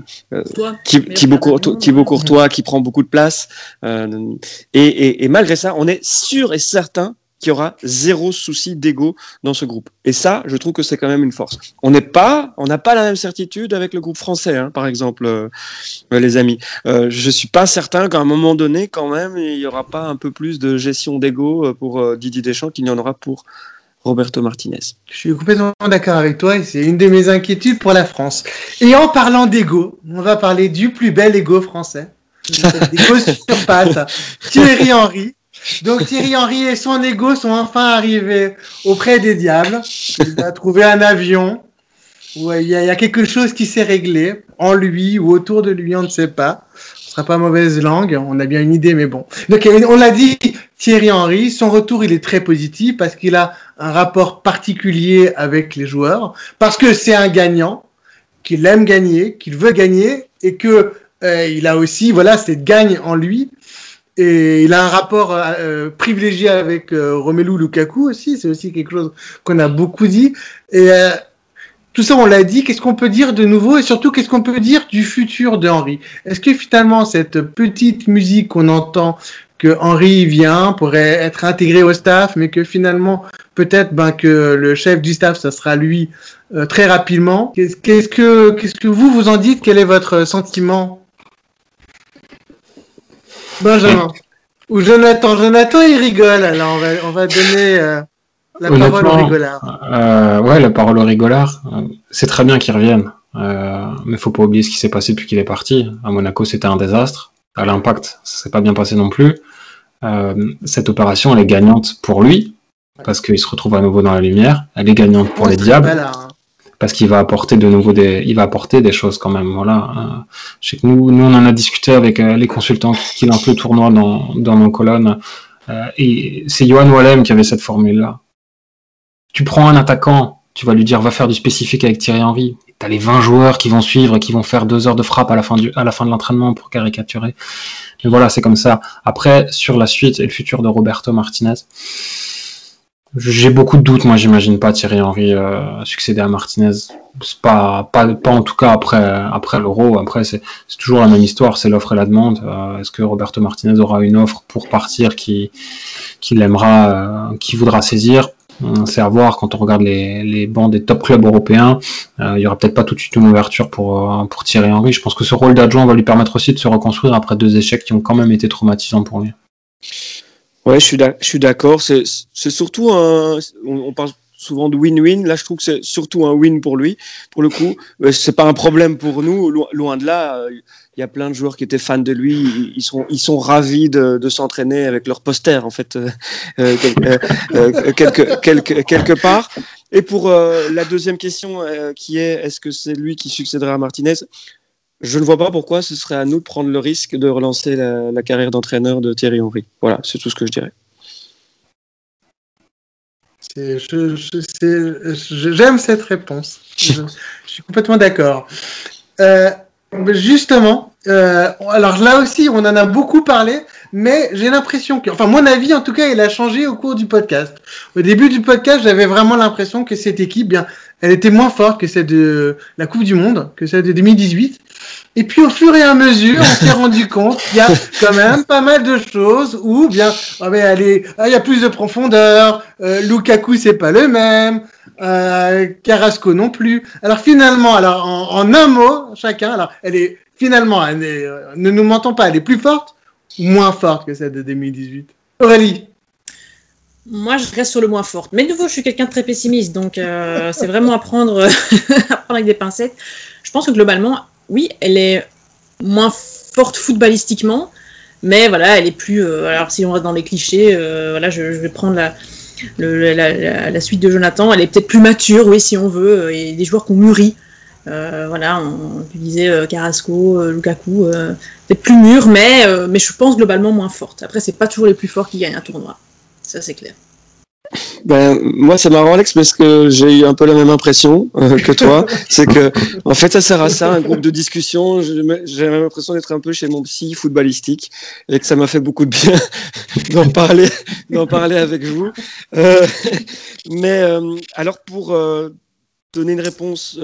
Toi, Thibaut, Courtois, Thibaut Courtois qui prend beaucoup de place. Euh, et, malgré ça, on est sûr et certain qu'il y aura zéro souci d'ego dans ce groupe. Et ça, je trouve que c'est quand même une force. On n'est pas, on n'a pas la même certitude avec le groupe français, hein, par exemple, euh, les amis. Euh, je suis pas certain qu'à un moment donné, quand même, il y aura pas un peu plus de gestion d'ego pour euh, Didier Deschamps qu'il y en aura pour Roberto Martinez. Je suis complètement d'accord avec toi et c'est une de mes inquiétudes pour la France. Et en parlant d'ego, on va parler du plus bel ego français. Ego sur pattes. Thierry Henry. Donc Thierry Henry et son ego sont enfin arrivés auprès des diables. Il a trouvé un avion il y a quelque chose qui s'est réglé en lui ou autour de lui, on ne sait pas. Ce sera pas mauvaise langue, on a bien une idée, mais bon. Donc on l'a dit, Thierry Henry, son retour il est très positif parce qu'il a un rapport particulier avec les joueurs, parce que c'est un gagnant, qu'il aime gagner, qu'il veut gagner et que il a aussi voilà cette gagne en lui et il a un rapport euh, privilégié avec euh, Romelu Lukaku aussi, c'est aussi quelque chose qu'on a beaucoup dit. Et euh, tout ça, on l'a dit. Qu'est-ce qu'on peut dire de nouveau? Et surtout, qu'est-ce qu'on peut dire du futur de Henry Est-ce que finalement, cette petite musique qu'on entend que Henry vient pourrait être intégré au staff, mais que finalement, peut-être ben, que le chef du staff, ça sera lui très rapidement? Qu'est-ce que, qu'est-ce que vous vous en dites? Quel est votre sentiment? Benjamin. Ou Jonathan. Jonathan, il rigole. Alors, on va, on va donner euh, la parole au rigolard. Euh, ouais, la parole au rigolard. C'est très bien qu'il revienne. Euh, mais faut pas oublier ce qui s'est passé depuis qu'il est parti. À Monaco, c'était un désastre. À l'impact, ça s'est pas bien passé non plus. Euh, cette opération, elle est gagnante pour lui, parce qu'il se retrouve à nouveau dans la lumière. Elle est gagnante pour les diables. Hein. Parce qu'il va apporter de nouveau des, il va apporter des choses quand même. Voilà. Euh, je sais que nous, nous on en a discuté avec euh, les consultants qui, lancent le tournoi dans, dans nos colonnes. Euh, et c'est Johan Wallem qui avait cette formule-là. Tu prends un attaquant, tu vas lui dire va faire du spécifique avec Thierry Henry. as les 20 joueurs qui vont suivre et qui vont faire deux heures de frappe à la fin, du, à la fin de l'entraînement pour caricaturer. Mais voilà, c'est comme ça. Après, sur la suite et le futur de Roberto Martinez, j'ai beaucoup de doutes. Moi, j'imagine pas Thierry Henry euh, succéder à Martinez. Pas, pas, pas en tout cas après, après l'Euro. Après, c'est toujours la même histoire. C'est l'offre et la demande. Euh, Est-ce que Roberto Martinez aura une offre pour partir qui, qui l'aimera, euh, qui voudra saisir? C'est à voir quand on regarde les, les bancs des top clubs européens. Euh, il y aura peut-être pas tout de suite une ouverture pour, euh, pour Thierry Henry. Je pense que ce rôle d'adjoint va lui permettre aussi de se reconstruire après deux échecs qui ont quand même été traumatisants pour lui. Ouais, je suis d'accord. C'est surtout un. On parle souvent de win-win. Là, je trouve que c'est surtout un win pour lui. Pour le coup, euh, c'est pas un problème pour nous. Loin de là, il y a plein de joueurs qui étaient fans de lui. Ils sont, ravis de, s'entraîner avec leur poster, en fait, euh, euh, euh quelque, quelque, quelque part. Et pour la deuxième question, qui est est-ce que c'est lui qui succédera à Martinez? Je ne vois pas pourquoi ce serait à nous de prendre le risque de relancer la, carrière d'entraîneur de Thierry Henry. Voilà, c'est tout ce que je dirais. J'aime cette réponse. Je, suis complètement d'accord. Euh, Justement, euh, alors là aussi, on en a beaucoup parlé, mais j'ai l'impression que, enfin, mon avis en tout cas, il a changé au cours du podcast. Au début du podcast, j'avais vraiment l'impression que cette équipe, bien, elle était moins forte que celle de la Coupe du Monde, que celle de 2018. Et puis au fur et à mesure, on s'est rendu compte qu'il y a quand même pas mal de choses où bien, oh, mais allez, il y a plus de profondeur. Euh, Lukaku c'est pas le même. Euh, Carrasco non plus. Alors finalement, alors en, un mot chacun, alors elle est finalement, elle euh, ne nous mentons pas, elle est plus forte ou moins forte que celle de 2018. Aurélie. Moi, je reste sur le moins forte. Mais de nouveau, je suis quelqu'un de très pessimiste, donc euh, c'est vraiment à prendre, à prendre avec des pincettes. Je pense que globalement, oui, elle est moins forte footballistiquement, mais voilà, elle est plus. Euh, alors, si on reste dans les clichés, euh, voilà, je, je, vais prendre la, le, la, la, suite de Jonathan. Elle est peut-être plus mature, oui, si on veut, et des joueurs qui ont mûri. Euh, voilà, on, on disait Carrasco, Lukaku, peut-être plus mûr, mais, mais je pense globalement moins forte. Après, c'est pas toujours les plus forts qui gagnent un tournoi. Ça, c'est clair. Ben, moi, c'est marrant, Alex, parce que j'ai eu un peu la même impression euh, que toi. c'est que, en fait, ça sert à ça, un groupe de discussion. J'ai la même impression d'être un peu chez mon psy footballistique et que ça m'a fait beaucoup de bien d'en parler, d'en parler avec vous. Euh, mais euh, alors, pour donner une réponse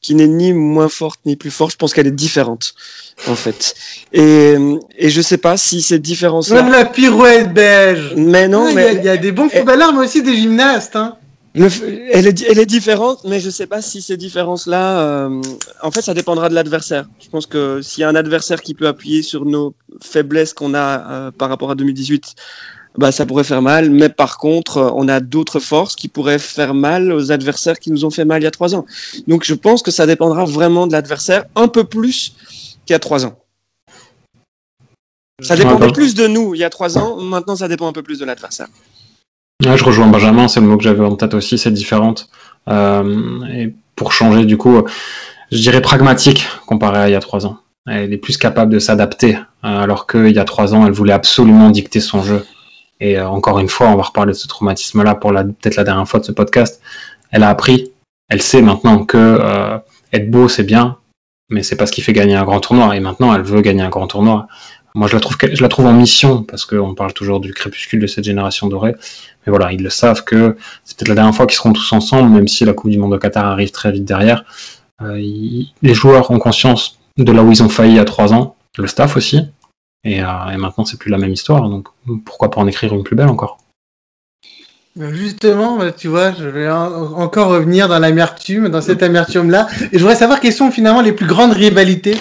qui n'est ni moins forte ni plus forte. Je pense qu'elle est différente, en fait. Et, et je sais pas si cette différence-là. Même la pirouette belge. Mais non, mais. Il y, a des bons footballeurs, mais aussi des gymnastes. Hein. Le, elle, est, elle est différente, mais je sais pas si ces différences-là. Euh, en fait, ça dépendra de l'adversaire. Je pense que s'il y a un adversaire qui peut appuyer sur nos faiblesses qu'on a euh, par rapport à 2018, bah, ça pourrait faire mal. Mais par contre, on a d'autres forces qui pourraient faire mal aux adversaires qui nous ont fait mal il y a trois ans. Donc je pense que ça dépendra vraiment de l'adversaire, un peu plus qu'il y a trois ans. Ça dépendait plus de nous il y a trois ans, maintenant ça dépend un peu plus de l'adversaire. Ouais, je rejoins Benjamin, c'est le mot que j'avais en tête aussi, c'est différente. Euh, et pour changer, du coup, je dirais pragmatique comparé à il y a trois ans. Elle est plus capable de s'adapter, alors qu'il y a trois ans, elle voulait absolument dicter son jeu. Et euh, encore une fois, on va reparler de ce traumatisme-là pour peut-être la dernière fois de ce podcast. Elle a appris, elle sait maintenant que euh, être beau c'est bien, mais c'est pas ce qui fait gagner un grand tournoi. Et maintenant, elle veut gagner un grand tournoi. Moi, je la trouve, je la trouve en mission parce qu'on parle toujours du crépuscule de cette génération dorée. Mais voilà, ils le savent que c'est peut-être la dernière fois qu'ils seront tous ensemble, même si la Coupe du Monde au Qatar arrive très vite derrière. Euh, les joueurs ont conscience de là où ils ont failli a trois ans, le staff aussi, et, euh, et maintenant, c'est plus la même histoire. Donc, pourquoi pas en écrire une plus belle encore? Justement, bah, tu vois, je vais encore revenir dans l'amertume, dans cette amertume-là. Et je voudrais savoir quelles sont finalement les plus grandes rivalités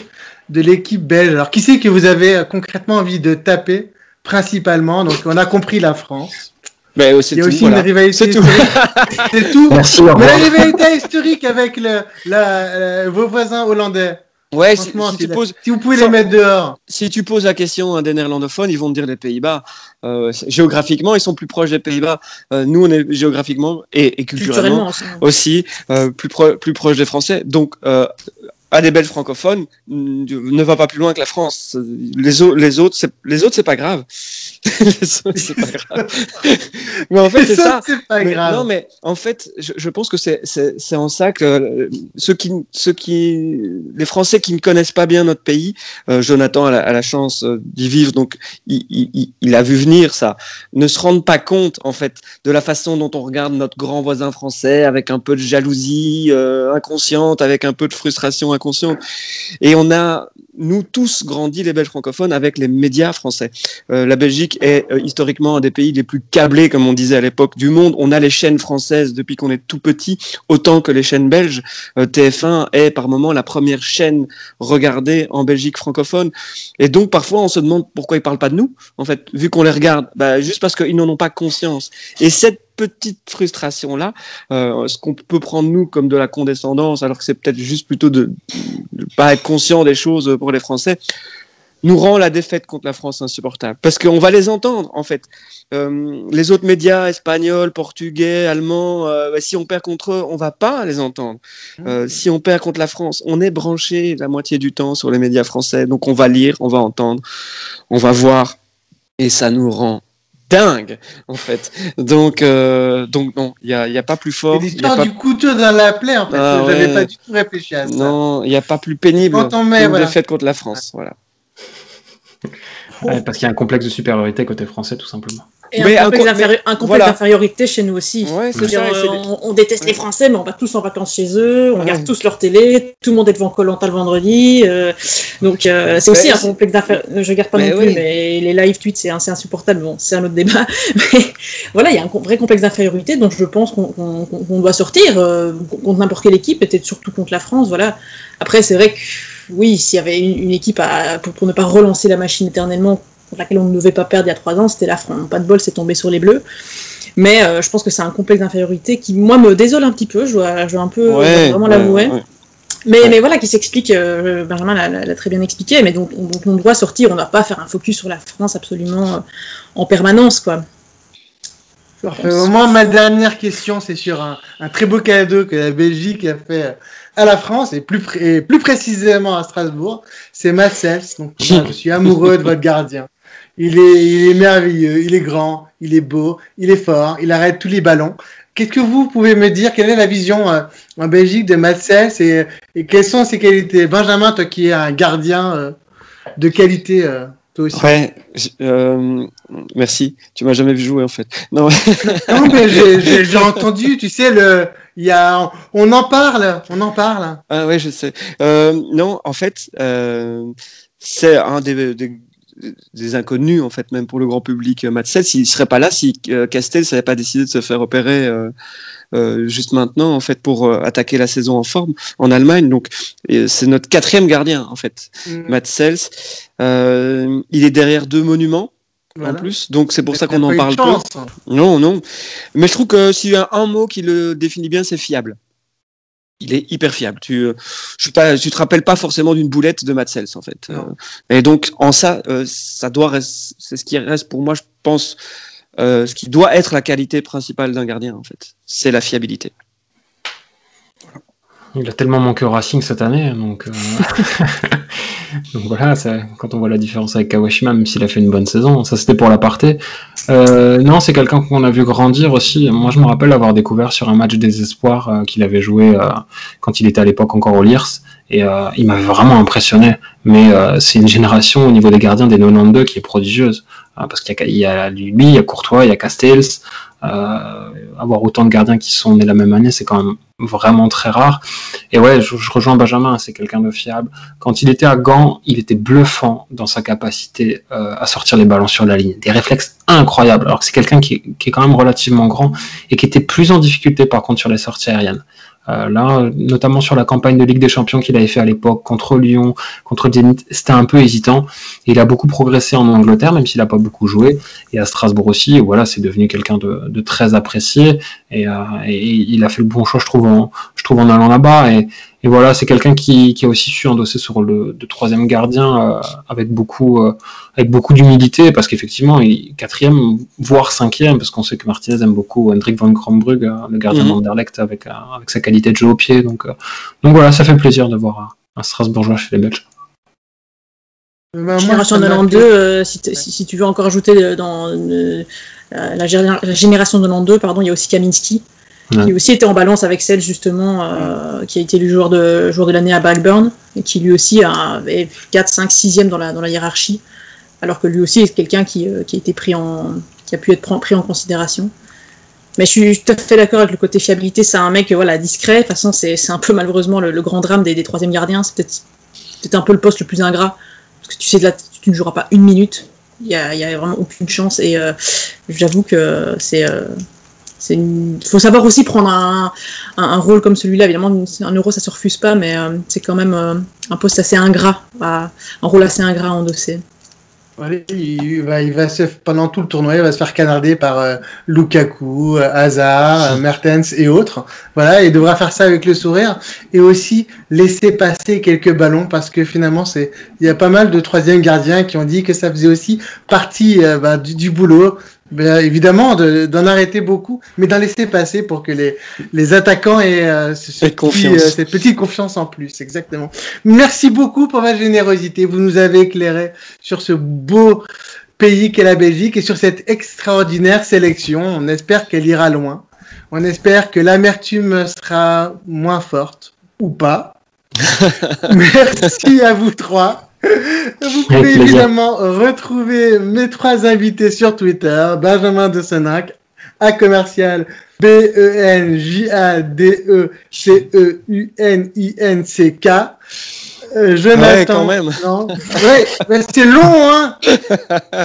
de l'équipe belge. Alors, qui c'est que vous avez euh, concrètement envie de taper principalement? Donc, on a compris la France. Mais Il y a aussi une rivalité historique. C'est tout. Merci, Mais la rivalité historique avec le, la, vos voisins hollandais. Ouais, si, si, tu poses, si vous pouvez les mettre dehors. Si tu poses la question à des néerlandophones, ils vont te dire les Pays-Bas. Euh, géographiquement, ils sont plus proches des Pays-Bas. Euh, nous, on est géographiquement et, et culturellement, culturellement, aussi, euh, plus, pro plus proches des Français. Donc, à des Belges francophones, ne va pas plus loin que la France. Les, les autres, les autres, c'est pas grave. c'est pas grave. mais en fait, c'est ça. C'est pas grave. Non, mais en fait, je, je pense que c'est en ça que euh, ceux qui, ceux qui, les Français qui ne connaissent pas bien notre pays, euh, Jonathan a la, a la chance euh, d'y vivre, donc il, il, il, a vu venir ça, ne se rendent pas compte en fait de la façon dont on regarde notre grand voisin français avec un peu de jalousie inconsciente, avec un peu de frustration inconsciente. Et on a, nous tous, grandi les Belges francophones avec les médias français. Euh, la Belgique est euh, historiquement un des pays les plus câblés, comme on disait à l'époque, du monde. On a les chaînes françaises depuis qu'on est tout petit, autant que les chaînes belges. Euh, TF1 est par moment la première chaîne regardée en Belgique francophone. Et donc parfois on se demande pourquoi ils parlent pas de nous, en fait, vu qu'on les regarde, bah, juste parce qu'ils n'en ont pas conscience. Et cette petite frustration là, euh, ce qu'on peut prendre nous comme de la condescendance, alors que c'est peut-être juste plutôt de ne pas être conscient des choses pour les Français, nous rend la défaite contre la France insupportable. Parce qu'on va les entendre, en fait. Euh, les autres médias, espagnols, portugais, allemands, euh, si on perd contre eux, on va pas les entendre. Euh, si on perd contre la France, on est branché la moitié du temps sur les médias français. Donc on va lire, on va entendre, on va voir. Et ça nous rend dingue en fait. Donc euh, donc non, il y a, y a pas plus fort. L'histoire pas... du couteau dans la plaie en fait. Ah, J'avais ouais. pas du tout réfléchi à ça. Non, il n'y a pas plus pénible Quand on met, voilà. défaite contre la France. Voilà. Ouais, parce qu'il y a un complexe de supériorité côté français, tout simplement. Et Mais un un complexe voilà. d'infériorité chez nous aussi. Ouais, c'est C'est-à-dire, ça, et c'est euh, on, on déteste les Français, mais on va tous en vacances chez eux, on Ouais. regarde tous leur télé, tout le monde est devant Colanta le vendredi. euh, donc euh, c'est aussi un complexe d'infériorité. Je regarde pas Mais non plus, mais les live tweets c'est c'est insupportable. Bon, c'est un autre débat. Mais voilà, il y a un vrai complexe d'infériorité dont je pense qu'on qu'on- qu'on- qu'on doit sortir euh, contre n'importe quelle équipe, peut-être surtout contre la France. Voilà. Après, c'est vrai que oui, s'il y avait une, une équipe à, pour, pour ne pas relancer la machine éternellement contre laquelle on ne devait pas perdre il y a trois ans, c'était la France. Pas de bol, c'est tombé sur les Bleus. Mais euh, je pense que c'est un complexe d'infériorité qui, moi, me désole un petit peu. Je dois, je dois un peu Ouais, vraiment ouais, l'avouer. ouais. Mais, Ouais. mais voilà, qui s'explique, euh, Benjamin l'a- très bien expliqué, mais donc, donc on doit sortir, on ne va pas faire un focus sur la France absolument euh, en permanence, quoi. Euh, moi, ma dernière question, c'est sur un, un très beau cadeau que la Belgique a fait euh, à la France, et plus, pré- et plus précisément à Strasbourg. C'est Marcel. Donc, je suis amoureux de votre gardien. Il est, il est merveilleux, il est grand, il est beau, il est fort, il arrête tous les ballons. Qu'est-ce que vous pouvez me dire? Quelle est la vision euh, en Belgique de Marcel et, et quelles sont ses qualités? Benjamin, toi qui es un gardien euh, de qualité, euh, toi aussi. Ouais, merci. Tu m'as jamais vu jouer en fait. Non, Non, mais j'ai- entendu, tu sais, le, y a, on en parle, on en parle. ah ouais, je sais. Non, en fait, c'est un des, des, des inconnus en fait, même pour le grand public. Matt Sells, il serait pas là si euh, Castells n'avait pas décidé de se faire opérer. euh, euh, juste maintenant en fait pour euh, attaquer la saison en forme en Allemagne donc c'est notre quatrième gardien en fait Matt Sells Euh, il est derrière deux monuments Voilà. en plus donc c'est pour ça qu'on en parle peu chance. non, non. Mais je trouve que s'il y a un mot qui le définit bien, c'est fiable. Il est hyper fiable. Tu, euh, je pas, tu te rappelles pas forcément d'une boulette de Matt Sells, en fait. Euh, et donc, en ça, euh, ça doit rester, c'est ce qui reste pour moi, je pense, euh, ce qui doit être la qualité principale d'un gardien, en fait. C'est la fiabilité. Il a tellement manqué au Racing cette année, donc, euh, donc voilà, ça- quand on voit la différence avec Kawashima, même s'il a fait une bonne saison, ça c'était pour l'aparté. Euh, non, c'est quelqu'un qu'on a vu grandir aussi. Moi, je me rappelle avoir découvert sur un match des espoirs euh, qu'il avait joué euh, quand il était à l'époque encore au Liers, et euh, il m'avait vraiment impressionné. Mais euh, c'est une génération au niveau des gardiens des 92 qui est prodigieuse, Euh, parce qu'il y y a lui, il y a Courtois, il y a Castells. Avoir autant de gardiens qui sont nés la même année, c'est quand même vraiment très rare. Et ouais, je, rejoins Benjamin, c'est quelqu'un de fiable. Quand il était à Gand, il était bluffant dans sa capacité euh, à sortir les ballons sur la ligne. Des réflexes incroyables, alors que c'est quelqu'un qui, qui est quand même relativement grand et qui était plus en difficulté par contre sur les sorties aériennes. Euh, là, notamment sur la campagne de Ligue des Champions qu'il avait fait à l'époque contre Lyon, contre Zenit, c'était un peu hésitant. Il a beaucoup progressé en Angleterre, même s'il n'a pas beaucoup joué, et à Strasbourg aussi. Voilà, c'est devenu quelqu'un de, de très apprécié. Et, euh, et il a fait le bon choix, je trouve, en, je trouve en allant là-bas. Et, et voilà, c'est quelqu'un qui, qui a aussi su endosser sur le de troisième gardien euh, avec beaucoup, euh, avec beaucoup d'humilité, parce qu'effectivement, il quatrième, voire cinquième, parce qu'on sait que Martinez aime beaucoup Hendrik van Krombrugge, euh, le gardien Mhm. d'Anderlecht, avec, euh, avec sa qualité de jeu au pied. Donc, euh, donc voilà, ça fait plaisir de voir un, Strasbourgeois chez les Belges. Bah, Génération moi, ça m'a 92, fait- euh, si, si- si tu veux encore ajouter dans euh, la, la géné- la génération 92, pardon, il y a aussi Kaminski, Ouais. qui aussi était en balance avec celle justement, euh, qui a été le joueur de, joueur de l'année à Blackburn, et qui lui aussi avait 4, 5, 6e dans la, dans la hiérarchie, alors que lui aussi est quelqu'un qui, euh, qui a été pris en, qui a pu être pris en considération. Mais je suis tout à fait d'accord avec le côté fiabilité. C'est un mec voilà, discret. De toute façon, c'est un peu malheureusement le, le grand drame des, des troisième gardiens. C'est peut-être peut un peu le poste le plus ingrat. Parce que tu sais, là, tu ne joueras pas une minute. Il n'y a, y a vraiment aucune chance. Et euh, j'avoue que c'est. euh, c'est une- faut savoir aussi prendre un, un, un rôle comme celui-là. Évidemment, un euro, ça se refuse pas, mais euh, c'est quand même euh, un poste assez ingrat, à- un rôle assez ingrat à endosser. Ouais, il, va, il va se, pendant tout le tournoi, il va se faire canarder par euh, Lukaku, Hazard, Mertens et autres. Voilà, il devra faire ça avec le sourire et aussi laisser passer quelques ballons parce que finalement, c'est, il y a pas mal de troisième gardiens qui ont dit que ça faisait aussi partie euh, bah, du, du boulot. Ben, évidemment, de- d'en arrêter beaucoup, mais d'en laisser passer pour que les, les attaquants aient euh, ce, ce Et petit, confiance. euh, cette petite confiance en plus. Exactement. Merci beaucoup pour votre générosité. Vous nous avez éclairé sur ce beau pays qu'est la Belgique et sur cette extraordinaire sélection. On espère qu'elle ira loin. On espère que l'amertume sera moins forte ou pas. Merci à vous trois. Vous pouvez évidemment retrouver mes trois invités sur Twitter. Benjamin de Senac, à commercial E B-E-N-J-A-D-E-C-E-U-N-I-N-C-K. Euh, Jonathan. Ouais, quand même. Non. Ouais, mais c'est long, hein.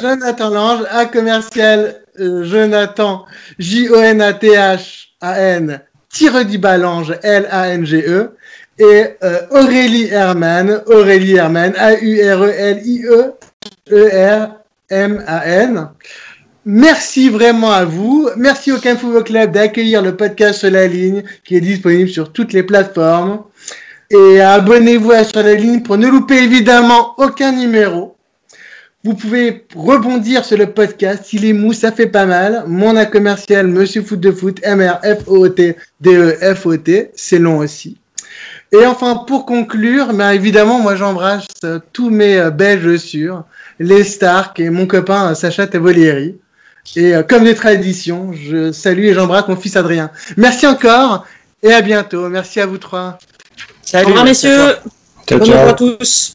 Jonathan Lange, à commercial euh, Jonathan, J-O-N-A-T-H-A-N, tire du bas Lange, L-A-N-G-E, et euh, Aurélie Herman, Aurélie Herman, A-U-R-E-L-I-E-E-R-M-A-N. Merci vraiment à vous. Merci au Football Club d'accueillir le podcast sur la ligne qui est disponible sur toutes les plateformes. Et abonnez-vous à Sur la ligne pour ne louper évidemment aucun numéro. Vous pouvez rebondir sur le podcast. Il est mou, ça fait pas mal. Mon commercial, Monsieur Foot de Foot, M-R-F-O-T, D-E-F-O-T. C'est long aussi. Et enfin, pour conclure, ben évidemment, moi j'embrasse euh, tous mes euh, Belges sûrs, les Stark et mon copain euh, Sacha Tavolieri. Et euh, comme des traditions, je salue et j'embrasse mon fils Adrien. Merci encore et à bientôt. Merci à vous trois. Au revoir, messieurs. Ciao, Bon ciao. revoir à tous.